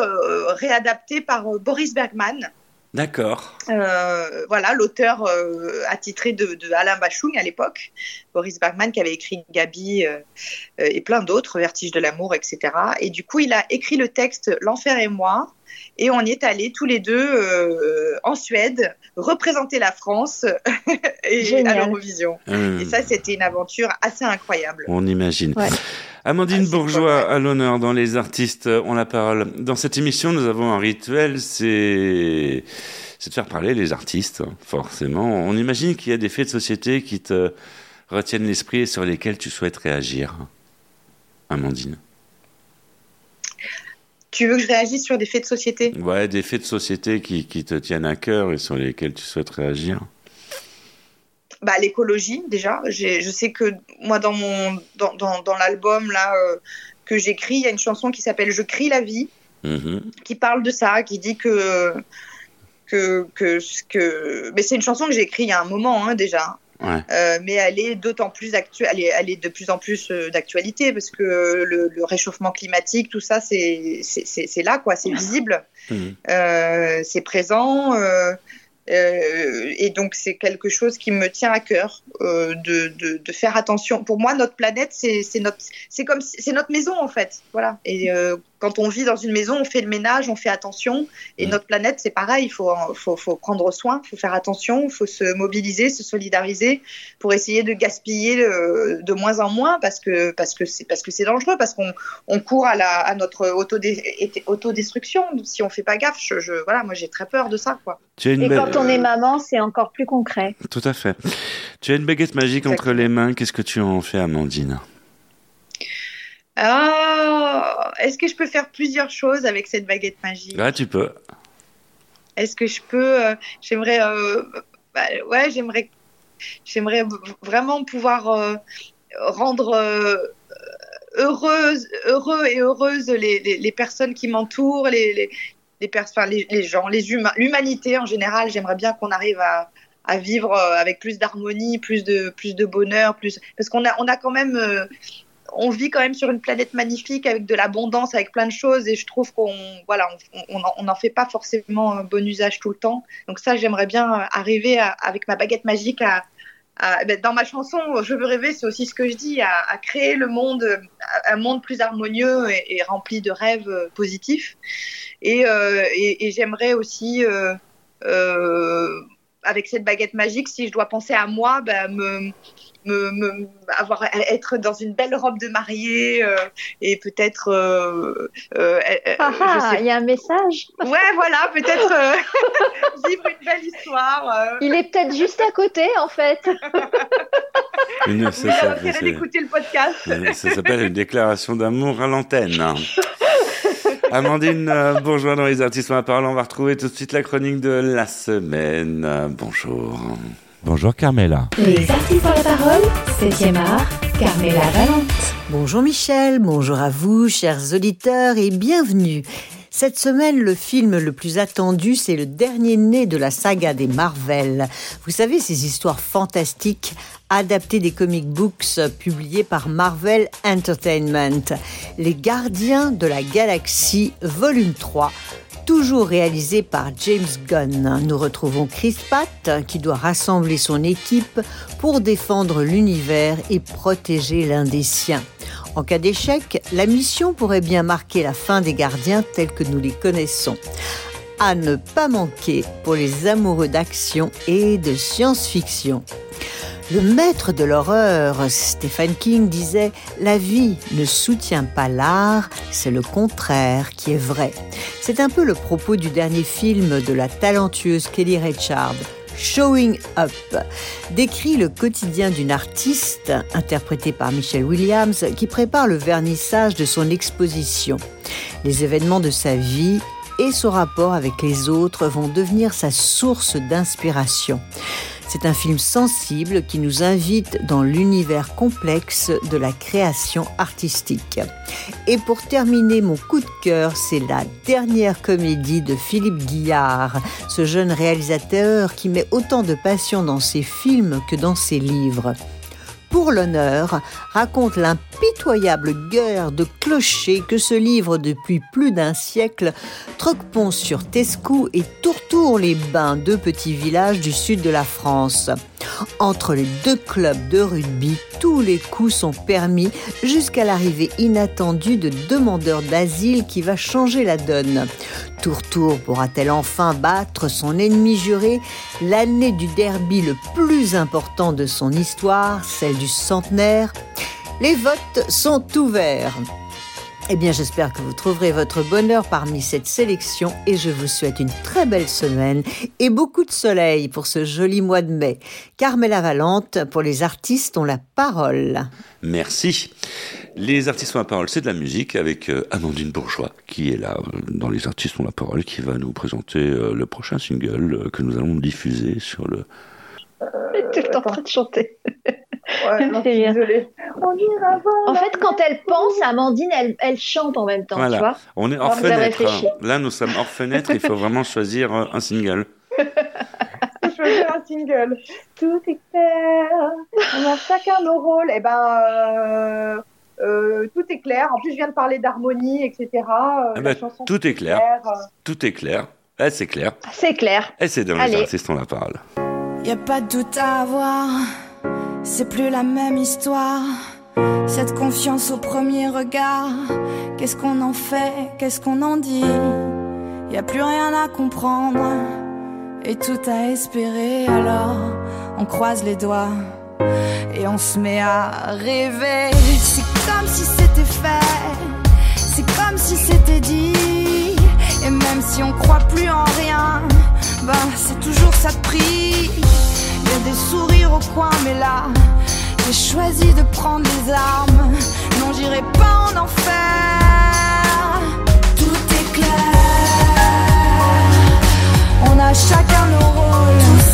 réadaptée par Boris Bergman. D'accord. Euh, voilà, l'auteur euh, attitré de, Alain Bachung à l'époque, Boris Bergman, qui avait écrit Gabi euh, et plein d'autres, Vertige de l'amour, etc. Et du coup, il a écrit le texte L'enfer et moi. Et on y est allés tous les deux en Suède représenter la France et à l'Eurovision. Et ça, c'était une aventure assez incroyable. On imagine. Amandine ah, Bourgeois à l'honneur dans Les artistes ont la parole. Dans cette émission, nous avons un rituel, c'est de faire parler les artistes, forcément. On imagine qu'il y a des faits de société qui te retiennent l'esprit et sur lesquels tu souhaites réagir. Amandine. Tu veux que je réagisse sur des faits de société? Ouais, des faits de société qui, qui te tiennent à cœur et sur lesquels tu souhaites réagir bah, l'écologie déjà. Je sais que moi dans mon dans, dans, dans l'album là euh, que j'écris, il y a une chanson qui s'appelle Je crie la vie, mm-hmm. qui parle de ça, qui dit que que que, que... mais c'est une chanson que j'ai écrite il y a un moment hein, déjà. Euh, mais elle est d'autant plus actuelle, elle elle est, de plus en plus euh, d'actualité parce que le, le, réchauffement climatique, tout ça, c'est là, quoi, c'est visible, euh, c'est présent. Euh, et donc c'est quelque chose qui me tient à cœur euh, de, de, de, faire attention. Pour moi, notre planète, c'est notre, c'est comme, c'est notre maison en fait. Voilà. Et euh, quand on vit dans une maison, on fait le ménage, on fait attention. Et mm. notre planète, c'est pareil, il faut, faut, faut, prendre soin, il faut faire attention, il faut se mobiliser, se solidariser pour essayer de gaspiller euh, de moins en moins parce que parce que c'est parce que c'est dangereux, parce qu'on on court à, la, à notre autodestruction. Si on fait pas gaffe, je, voilà, moi j'ai très peur de ça, quoi. Et quand on est maman, c'est encore plus concret. Tout à fait. Tu as une baguette magique entre les mains. Qu'est-ce que tu en fais, Amandine? Ah, est-ce que je peux faire plusieurs choses avec cette baguette magique? Là, tu peux. Est-ce que je peux euh, J'aimerais, euh, bah, ouais, j'aimerais, j'aimerais vraiment pouvoir euh, rendre heureuse, heureux et heureuse les, les, personnes qui m'entourent, les, les, les, les, gens, les humains, l'humanité en général. J'aimerais bien qu'on arrive à, à vivre avec plus d'harmonie, plus de, plus de bonheur, plus parce qu'on a, on a quand même on vit quand même sur une planète magnifique avec de l'abondance, avec plein de choses, et je trouve qu'on voilà, on n'en fait pas forcément un bon usage tout le temps. Donc ça, j'aimerais bien arriver avec ma baguette magique à, ben, dans ma chanson, je veux rêver, c'est aussi ce que je dis, à, créer le monde, un monde plus harmonieux et, rempli de rêves positifs. Et, euh, j'aimerais aussi euh, euh, avec cette baguette magique, si je dois penser à moi, bah, me, me, me, avoir être dans une belle robe de mariée euh, et peut-être euh, euh, ah, ah il y a un message. Ouais voilà peut-être vivre une belle histoire il est peut-être juste à côté en fait. Une, ça, ça, écouter le podcast. ça s'appelle une déclaration d'amour à l'antenne Amandine Bourgeois dans les artistes à parole on va retrouver tout de suite la chronique de la semaine bonjour Bonjour Carmela. Les artistes ont la parole, 7e art, Carmela Valente. Bonjour Michel, bonjour à vous, chers auditeurs, et bienvenue. Cette semaine, le film le plus attendu, c'est le dernier né de la saga des Marvel. Vous savez, ces histoires fantastiques adaptées des comic books publiés par Marvel Entertainment. Les Gardiens de la Galaxie, volume 3 toujours réalisé par James Gunn. Nous retrouvons Chris Pratt qui doit rassembler son équipe pour défendre l'univers et protéger l'un des siens. En cas d'échec, la mission pourrait bien marquer la fin des gardiens tels que nous les connaissons. À ne pas manquer pour les amoureux d'action et de science-fiction. Le maître de l'horreur, Stephen King, disait ⁇ La vie ne soutient pas l'art, c'est le contraire qui est vrai. C'est un peu le propos du dernier film de la talentueuse Kelly Richard. Showing Up décrit le quotidien d'une artiste, interprétée par Michelle Williams, qui prépare le vernissage de son exposition. Les événements de sa vie et son rapport avec les autres vont devenir sa source d'inspiration. C'est un film sensible qui nous invite dans l'univers complexe de la création artistique. Et pour terminer mon coup de cœur, c'est la dernière comédie de Philippe Guillard, ce jeune réalisateur qui met autant de passion dans ses films que dans ses livres pour l'honneur, raconte l'impitoyable guerre de clochers que se livrent depuis plus d'un siècle Troquepont sur Tescou et Tourtour les Bains, deux petits villages du sud de la France. Entre les deux clubs de rugby, tous les coups sont permis jusqu'à l'arrivée inattendue de demandeurs d'asile qui va changer la donne. Tour-Tour pourra-t-elle enfin battre son ennemi juré? L'année du derby le plus important de son histoire, celle du centenaire Les votes sont ouverts. Eh bien, j'espère que vous trouverez votre bonheur parmi cette sélection et je vous souhaite une très belle semaine et beaucoup de soleil pour ce joli mois de mai. Carmela Valente, pour les artistes, ont la parole. Merci. Les artistes ont la parole, c'est de la musique avec euh, Amandine Bourgeois qui est là euh, dans les artistes ont la parole, qui va nous présenter euh, le prochain single que nous allons diffuser sur le. Tu es en train de chanter. Ouais, non, désolée. En fait, quand elle pense, Amandine, elle, elle chante en même temps, tu vois. On est hors fenêtre. Hein. Là, nous sommes hors fenêtre. il faut vraiment choisir euh, un single. choisir un single. Tout est clair. On a chacun nos rôles. Et eh ben. Euh, euh, tout est clair. En plus, je viens de parler d'harmonie, etc. Eh ben, tout est clair. Tout est clair. Eh, c'est clair. C'est clair. Et c'est dans les artistes, on la parole. Y a pas de doute à avoir c'est plus la même histoire. Cette confiance au premier regard, qu'est-ce qu'on en fait, qu'est-ce qu'on en dit? Y a plus rien à comprendre et tout à espérer. Alors on croise les doigts et on se met à rêver. C'est comme si c'était fait, c'est comme si c'était dit. Et même si on croit plus en rien, ben c'est toujours ça de prix des sourires au coin, mais là, j'ai choisi de prendre les armes. Non, j'irai pas en enfer. Tout est clair. On a chacun nos rôles.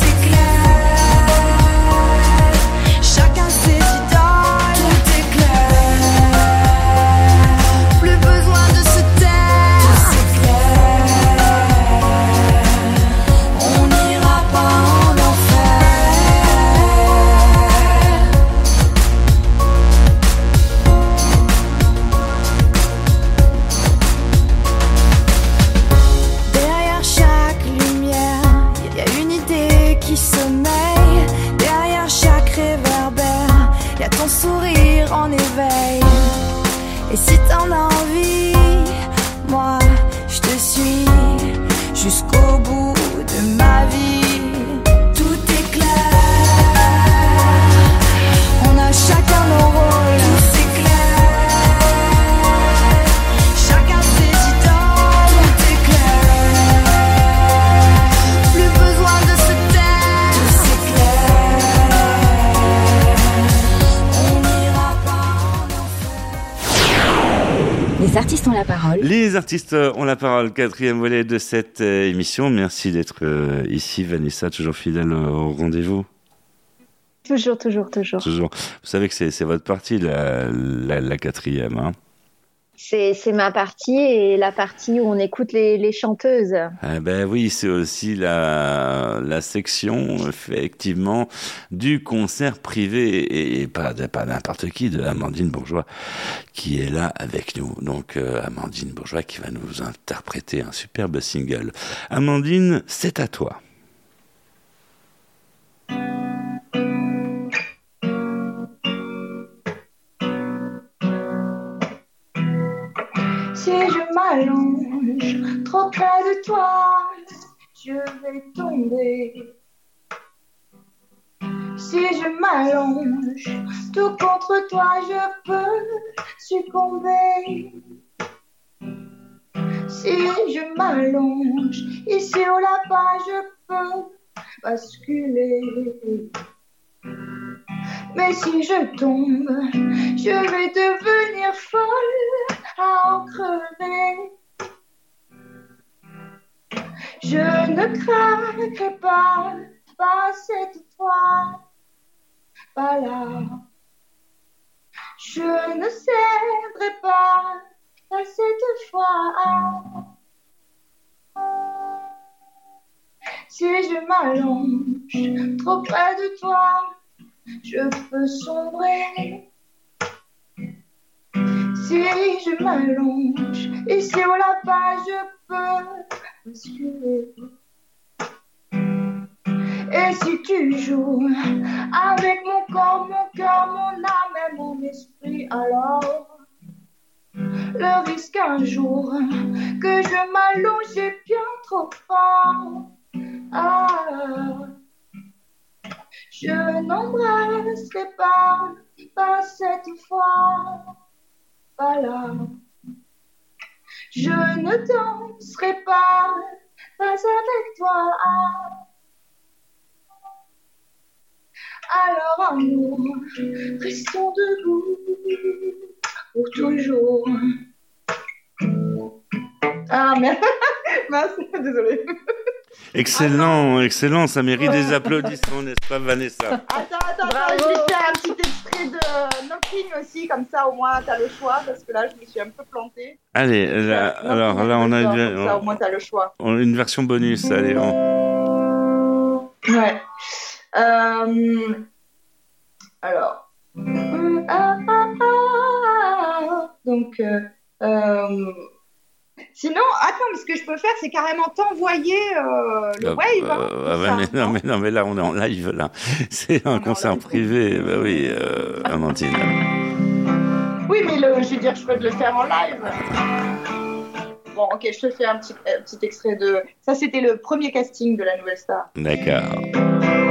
Les artistes ont la parole, quatrième volet de cette euh, émission. Merci d'être euh, ici, Vanessa, toujours fidèle au rendez-vous. Toujours, toujours, toujours. Toujours. Vous savez que c'est votre partie, la, la, la quatrième. Hein c'est ma partie et la partie où on écoute les, chanteuses. Eh ben oui, c'est aussi la, section effectivement du concert privé et, pas, pas n'importe qui, de Amandine Bourgeois qui est là avec nous. Donc euh, Amandine Bourgeois qui va nous interpréter un superbe single. Amandine, c'est à toi. Trop près de toi, je vais tomber. Si je m'allonge tout contre toi, je peux succomber. Si je m'allonge ici ou là-bas, je peux basculer. Mais si je tombe, je vais devenir folle à en crever. Je ne craquerai pas, pas cette fois, pas là. Je ne céderai pas, pas cette fois. Si je m'allonge trop près de toi, je peux sombrer. Si je m'allonge ici ou là-bas, je peux basculer. Et si tu joues avec mon corps, mon cœur, mon âme et mon esprit, alors le risque un jour que je m'allonge est bien trop fort. Ah, je n'embrasserai pas, pas cette fois, pas là. Je ne danserai pas, pas avec toi. Alors amour, restons debout pour toujours. Ah merde, merci, désolée. Excellent, excellent, ça mérite des applaudissements, n'est-ce pas Vanessa? Attends, attends, attends, je vais faire un petit extrait de Knocking aussi, comme ça au moins t'as le choix, parce que là je me suis un peu plantée. Allez, là, alors là on a une, comme ça, au moins t'as le choix. Une version bonus, allez. On... Ouais. Euh... Alors. Donc. Euh... euh Sinon, attends, mais ce que je peux faire, c'est carrément t'envoyer euh, le ah, wave. Hein, euh, mais, non, mais, non, mais là, on est en live, là. C'est un concert privé. Bah oui, euh, Amandine. Oui, mais le, je veux dire, je peux te le faire en live. Bon, ok, je te fais un petit, un petit extrait de. Ça, c'était le premier casting de la Nouvelle Star. D'accord.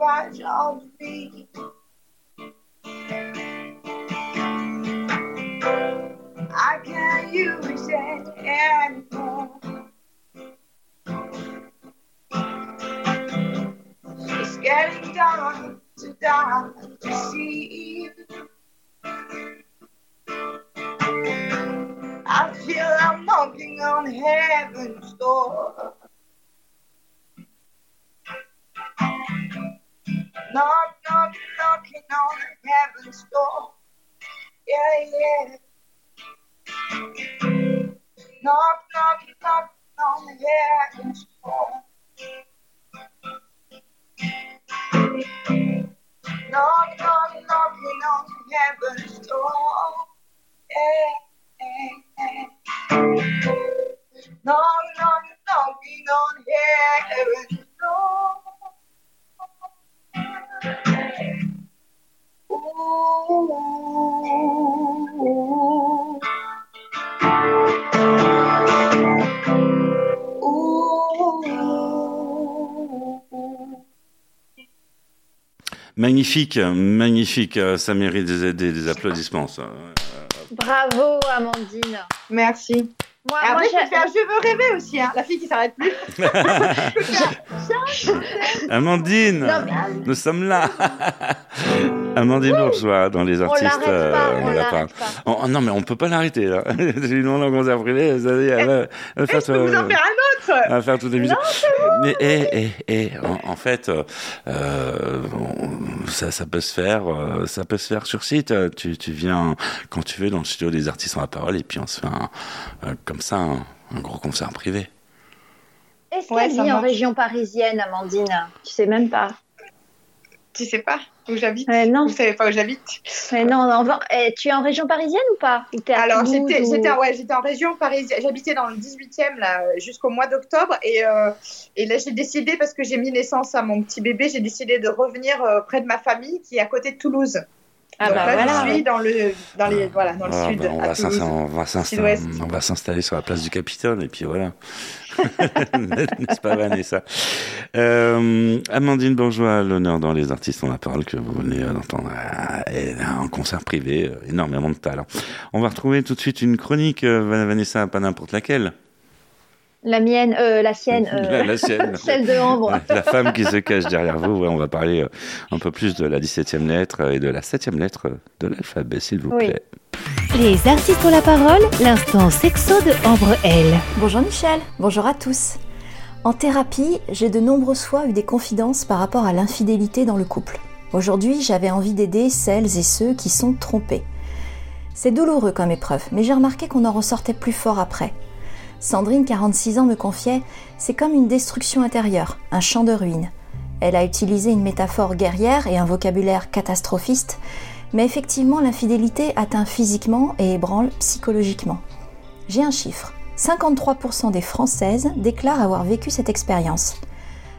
badge of thee. I can't use it anymore. It's getting dark to dark to see. I feel I'm knocking on heaven's door. Knock, knock, knocking on heaven's door. Yeah, yeah. Knock, knock, knocking on heaven's door. Knock, knock, knocking on heaven's door. Yeah, yeah, yeah. Knock, knock, knocking on heaven's door. Magnifique, magnifique. Euh, ça mérite des, des, des applaudissements. Bravo, Amandine. Merci. Moi, moi, je j'ai- peux faire Je veux rêver aussi, hein. la fille qui s'arrête plus. Amandine, Non, mais- nous sommes là. Amandine Bourgeois dans les on artistes. euh, on on la pas. Oh, non, mais on peut pas l'arrêter là. J'ai une en concert privé. Ça y est, elle va, faire, vous en euh, faire un autre. elle va faire toutes les musiques. Mais eh, eh, eh, en, en fait, euh, euh, on- ça, ça peut se faire, euh, ça peut se faire sur site. Euh, Tu, tu viens quand tu veux dans le studio des artistes en la parole et puis on se fait un, euh, comme ça un, un gros concert privé. Est-ce Ouais, qu'elle ça vit en région parisienne, Amandine Tu sais même pas. Tu sais pas où j'habite Ouais, non. Vous savez pas où j'habite Mais non, va- eh, tu es en région parisienne ou pas Ou t'es à Alors, j'étais ou- ouais, j'étais en région parisienne. J'habitais dans le 18e là, jusqu'au mois d'octobre. Et, euh, et là, j'ai décidé, parce que j'ai mis naissance à mon petit bébé, j'ai décidé de revenir euh, près de ma famille qui est à côté de Toulouse. Ah bah là, voilà. je suis dans le, dans les, voilà, dans le Ah, sud, bah, on, à va s'installer- on va s'installer Sud-Ouest. on va s'installer sur la place du Capitole et puis voilà. N'est-ce pas Vanessa? Euh, Amandine Bourgeois, l'honneur dans Les Artistes ont la parole que vous venez euh, d'entendre. Ah, Elle a un concert privé, euh, énormément de talent. On va retrouver tout de suite une chronique, euh, Vanessa, pas n'importe laquelle. La mienne, euh, la sienne, euh, La, la sienne. celle de Ambre. La femme qui se cache derrière vous. Ouais, on va parler euh, un peu plus de la 17e lettre et de la 7e lettre de l'alphabet, s'il vous Oui. plaît. Les artistes ont la parole, l'instant sexo de Ambre L. Bonjour Michel, bonjour à tous. En thérapie, j'ai de nombreuses fois eu des confidences par rapport à l'infidélité dans le couple. Aujourd'hui, j'avais envie d'aider celles et ceux qui sont trompés. C'est douloureux comme épreuve, mais j'ai remarqué qu'on en ressortait plus fort après. Sandrine, 46 ans, me confiait C'est comme une destruction intérieure, un champ de ruines. Elle a utilisé une métaphore guerrière et un vocabulaire catastrophiste, mais effectivement, l'infidélité atteint physiquement et ébranle psychologiquement. J'ai un chiffre 53% des Françaises déclarent avoir vécu cette expérience.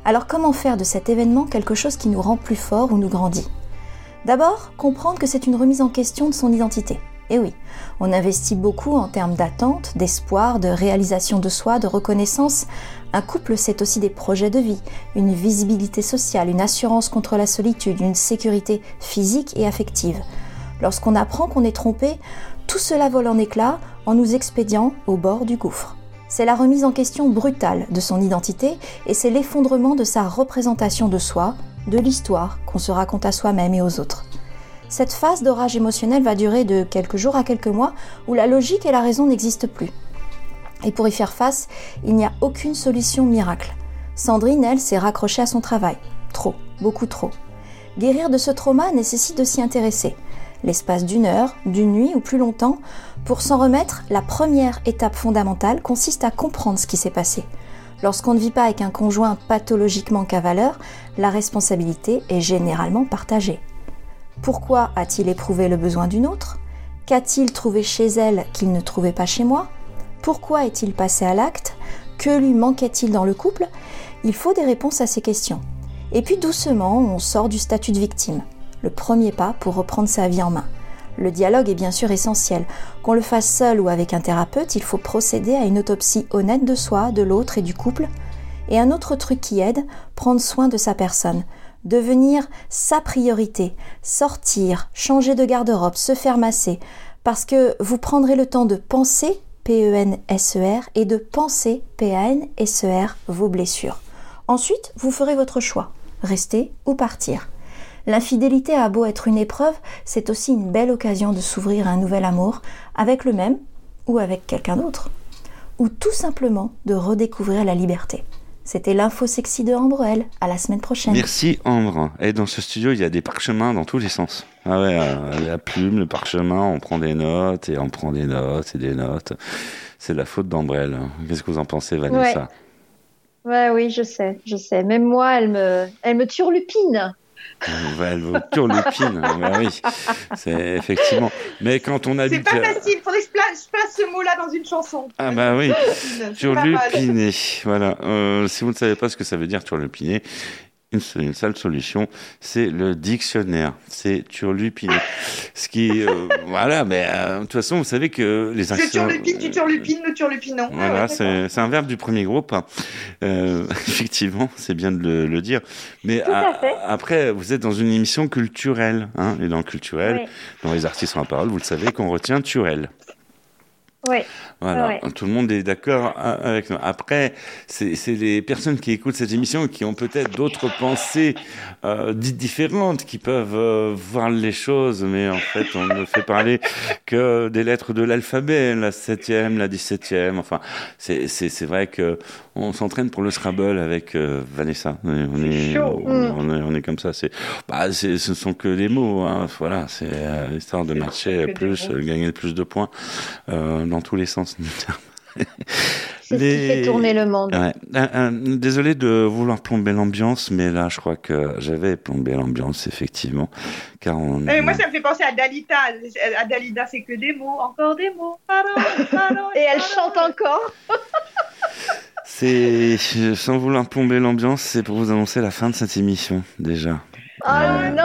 Alors comment faire de cet événement quelque chose qui nous rend plus forts ou nous grandit? D'abord, comprendre que c'est une remise en question de son identité. Et oui, on investit beaucoup en termes d'attente, d'espoir, de réalisation de soi, de reconnaissance. Un couple, c'est aussi des projets de vie, une visibilité sociale, une assurance contre la solitude, une sécurité physique et affective. Lorsqu'on apprend qu'on est trompé, tout cela vole en éclats en nous expédiant au bord du gouffre. C'est la remise en question brutale de son identité et c'est l'effondrement de sa représentation de soi, de l'histoire qu'on se raconte à soi-même et aux autres. Cette phase d'orage émotionnel va durer de quelques jours à quelques mois où la logique et la raison n'existent plus. Et pour y faire face, il n'y a aucune solution miracle. Sandrine, elle, s'est raccrochée à son travail. Trop, beaucoup trop. Guérir de ce trauma nécessite de s'y intéresser. L'espace d'une heure, d'une nuit ou plus longtemps, pour s'en remettre, la première étape fondamentale consiste à comprendre ce qui s'est passé. Lorsqu'on ne vit pas avec un conjoint pathologiquement cavaleur, la responsabilité est généralement partagée. Pourquoi a-t-il éprouvé le besoin d'une autre? Qu'a-t-il trouvé chez elle qu'il ne trouvait pas chez moi? Pourquoi est-il passé à l'acte? Que lui manquait-il dans le couple? Il faut des réponses à ces questions. Et puis doucement, on sort du statut de victime. Le premier pas pour reprendre sa vie en main. Le dialogue est bien sûr essentiel. Qu'on le fasse seul ou avec un thérapeute, il faut procéder à une autopsie honnête de soi, de l'autre et du couple. Et un autre truc qui aide, prendre soin de sa personne. Devenir sa priorité. Sortir, changer de garde-robe, se faire masser. Parce que vous prendrez le temps de penser, P-E-N-S-E-R, et de penser, P-A-N-S-E-R, vos blessures. Ensuite, vous ferez votre choix. Rester ou partir. L'infidélité a beau être une épreuve, c'est aussi une belle occasion de s'ouvrir à un nouvel amour, avec le même ou avec quelqu'un d'autre. Ou tout simplement de redécouvrir la liberté. C'était l'info sexy de Ambre L. À la semaine prochaine. Merci Ambre. Et dans ce studio, il y a des parchemins dans tous les sens. Ah ouais, euh, la plume, le parchemin, on prend des notes et on prend des notes et des notes. C'est de la faute d'Ambrelle. Qu'est-ce que vous en pensez, Vanessa? Ouais, oui, je sais, je sais. Même moi, elle me, elle me turlupine. Elle vous turlupine. bah oui, c'est effectivement. Mais quand on C'est habite. pas facile, faudrait que je place, je place ce mot-là dans une chanson. Ah bah oui, C'est turlupiner. Voilà. Euh, si vous ne savez pas ce que ça veut dire turlupiner, une, seule- une seule solution, c'est le dictionnaire. C'est turlupiner. Ce qui, euh, voilà, mais euh, de toute façon, vous savez que les actions. turlupine, tu turlupines, nous turlupinons. Ah Voilà, ouais, c'est c'est un verbe du premier groupe. hein. Euh, effectivement, c'est bien de le, le dire. Mais a- après, vous êtes dans une émission culturelle. Hein, et dans le culturel, Oui. dans les artistes en parole, vous le savez qu'on retient Turel. Oui. Voilà, tout le monde est d'accord a- avec nous. Après, c'est les personnes qui écoutent cette émission qui ont peut-être d'autres pensées euh, dites différentes, qui peuvent euh, voir les choses, mais en fait, on ne fait parler que des lettres de l'alphabet, la septième, la dix-septième. Enfin, c'est vrai que on s'entraîne pour le Scrabble avec euh, Vanessa. On est on est, chaud. on est on est comme ça. C'est bah, ce sont que des mots. Hein. Voilà, c'est euh, histoire de marcher plus, euh, gagner le plus de points euh, dans tous les sens du terme. C'est ce qui Les- fait tourner le monde. Ouais. Euh, euh, désolé de vouloir plomber l'ambiance, mais là, je crois que j'avais plombé l'ambiance, effectivement. Car on. Eh, moi, ça me fait penser à Dalita. À Dalida, c'est que des mots, encore des mots. Pardon, pardon, Et elle pardon. chante encore. C'est. Sans vouloir plomber l'ambiance, c'est pour vous annoncer la fin de cette émission, déjà. Oh non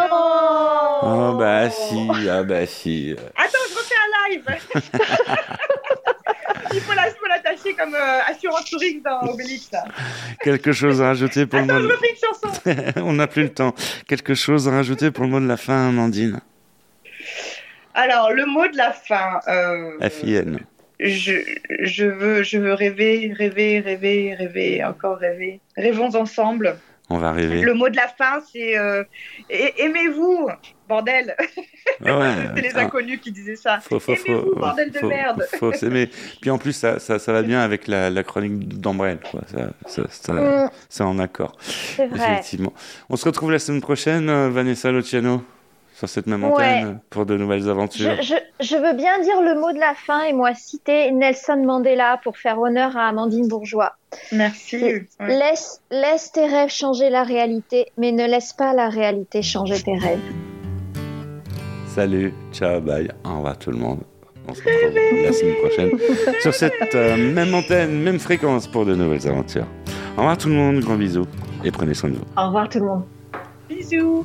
Oh, bah si, ah bah si. Attends, je refais un live. Il faut la- l'attacher comme euh, assurance touring dans Obélix. Quelque chose à rajouter pour le mot je de... une chanson. On n'a plus le temps. Quelque chose à rajouter pour le mot de la fin, Amandine Alors, le mot de la fin. euh, F-I-N. je, je, veux, je veux rêver, rêver, rêver, rêver, encore rêver. Rêvons ensemble. On va rêver. Le mot de la fin, c'est euh, aimez-vous, bordel. Ah ouais, c'est les putain. inconnus qui disaient ça. Faut, faut, Aimez-vous, faut, bordel de merde. faut s'aimer. Puis en plus, ça, ça, ça va bien avec la, la chronique d'Ambrelle. quoi. Ça, ça, ça, Mm. c'est en accord. C'est vrai. Effectivement. On se retrouve la semaine prochaine, euh, Vanessa Luciano, sur cette même Ouais. antenne, pour de nouvelles aventures. je, je veux bien dire le mot de la fin et moi citer Nelson Mandela pour faire honneur à Amandine Bourgeois. Merci. Laisse, laisse tes rêves changer la réalité, mais ne laisse pas la réalité changer tes rêves. Salut, ciao, bye. Au revoir tout le monde. On se retrouve la semaine prochaine sur cette euh, même antenne, même fréquence pour de nouvelles aventures. Au revoir tout le monde, gros bisous et prenez soin de vous. Au revoir tout le monde. Bisous.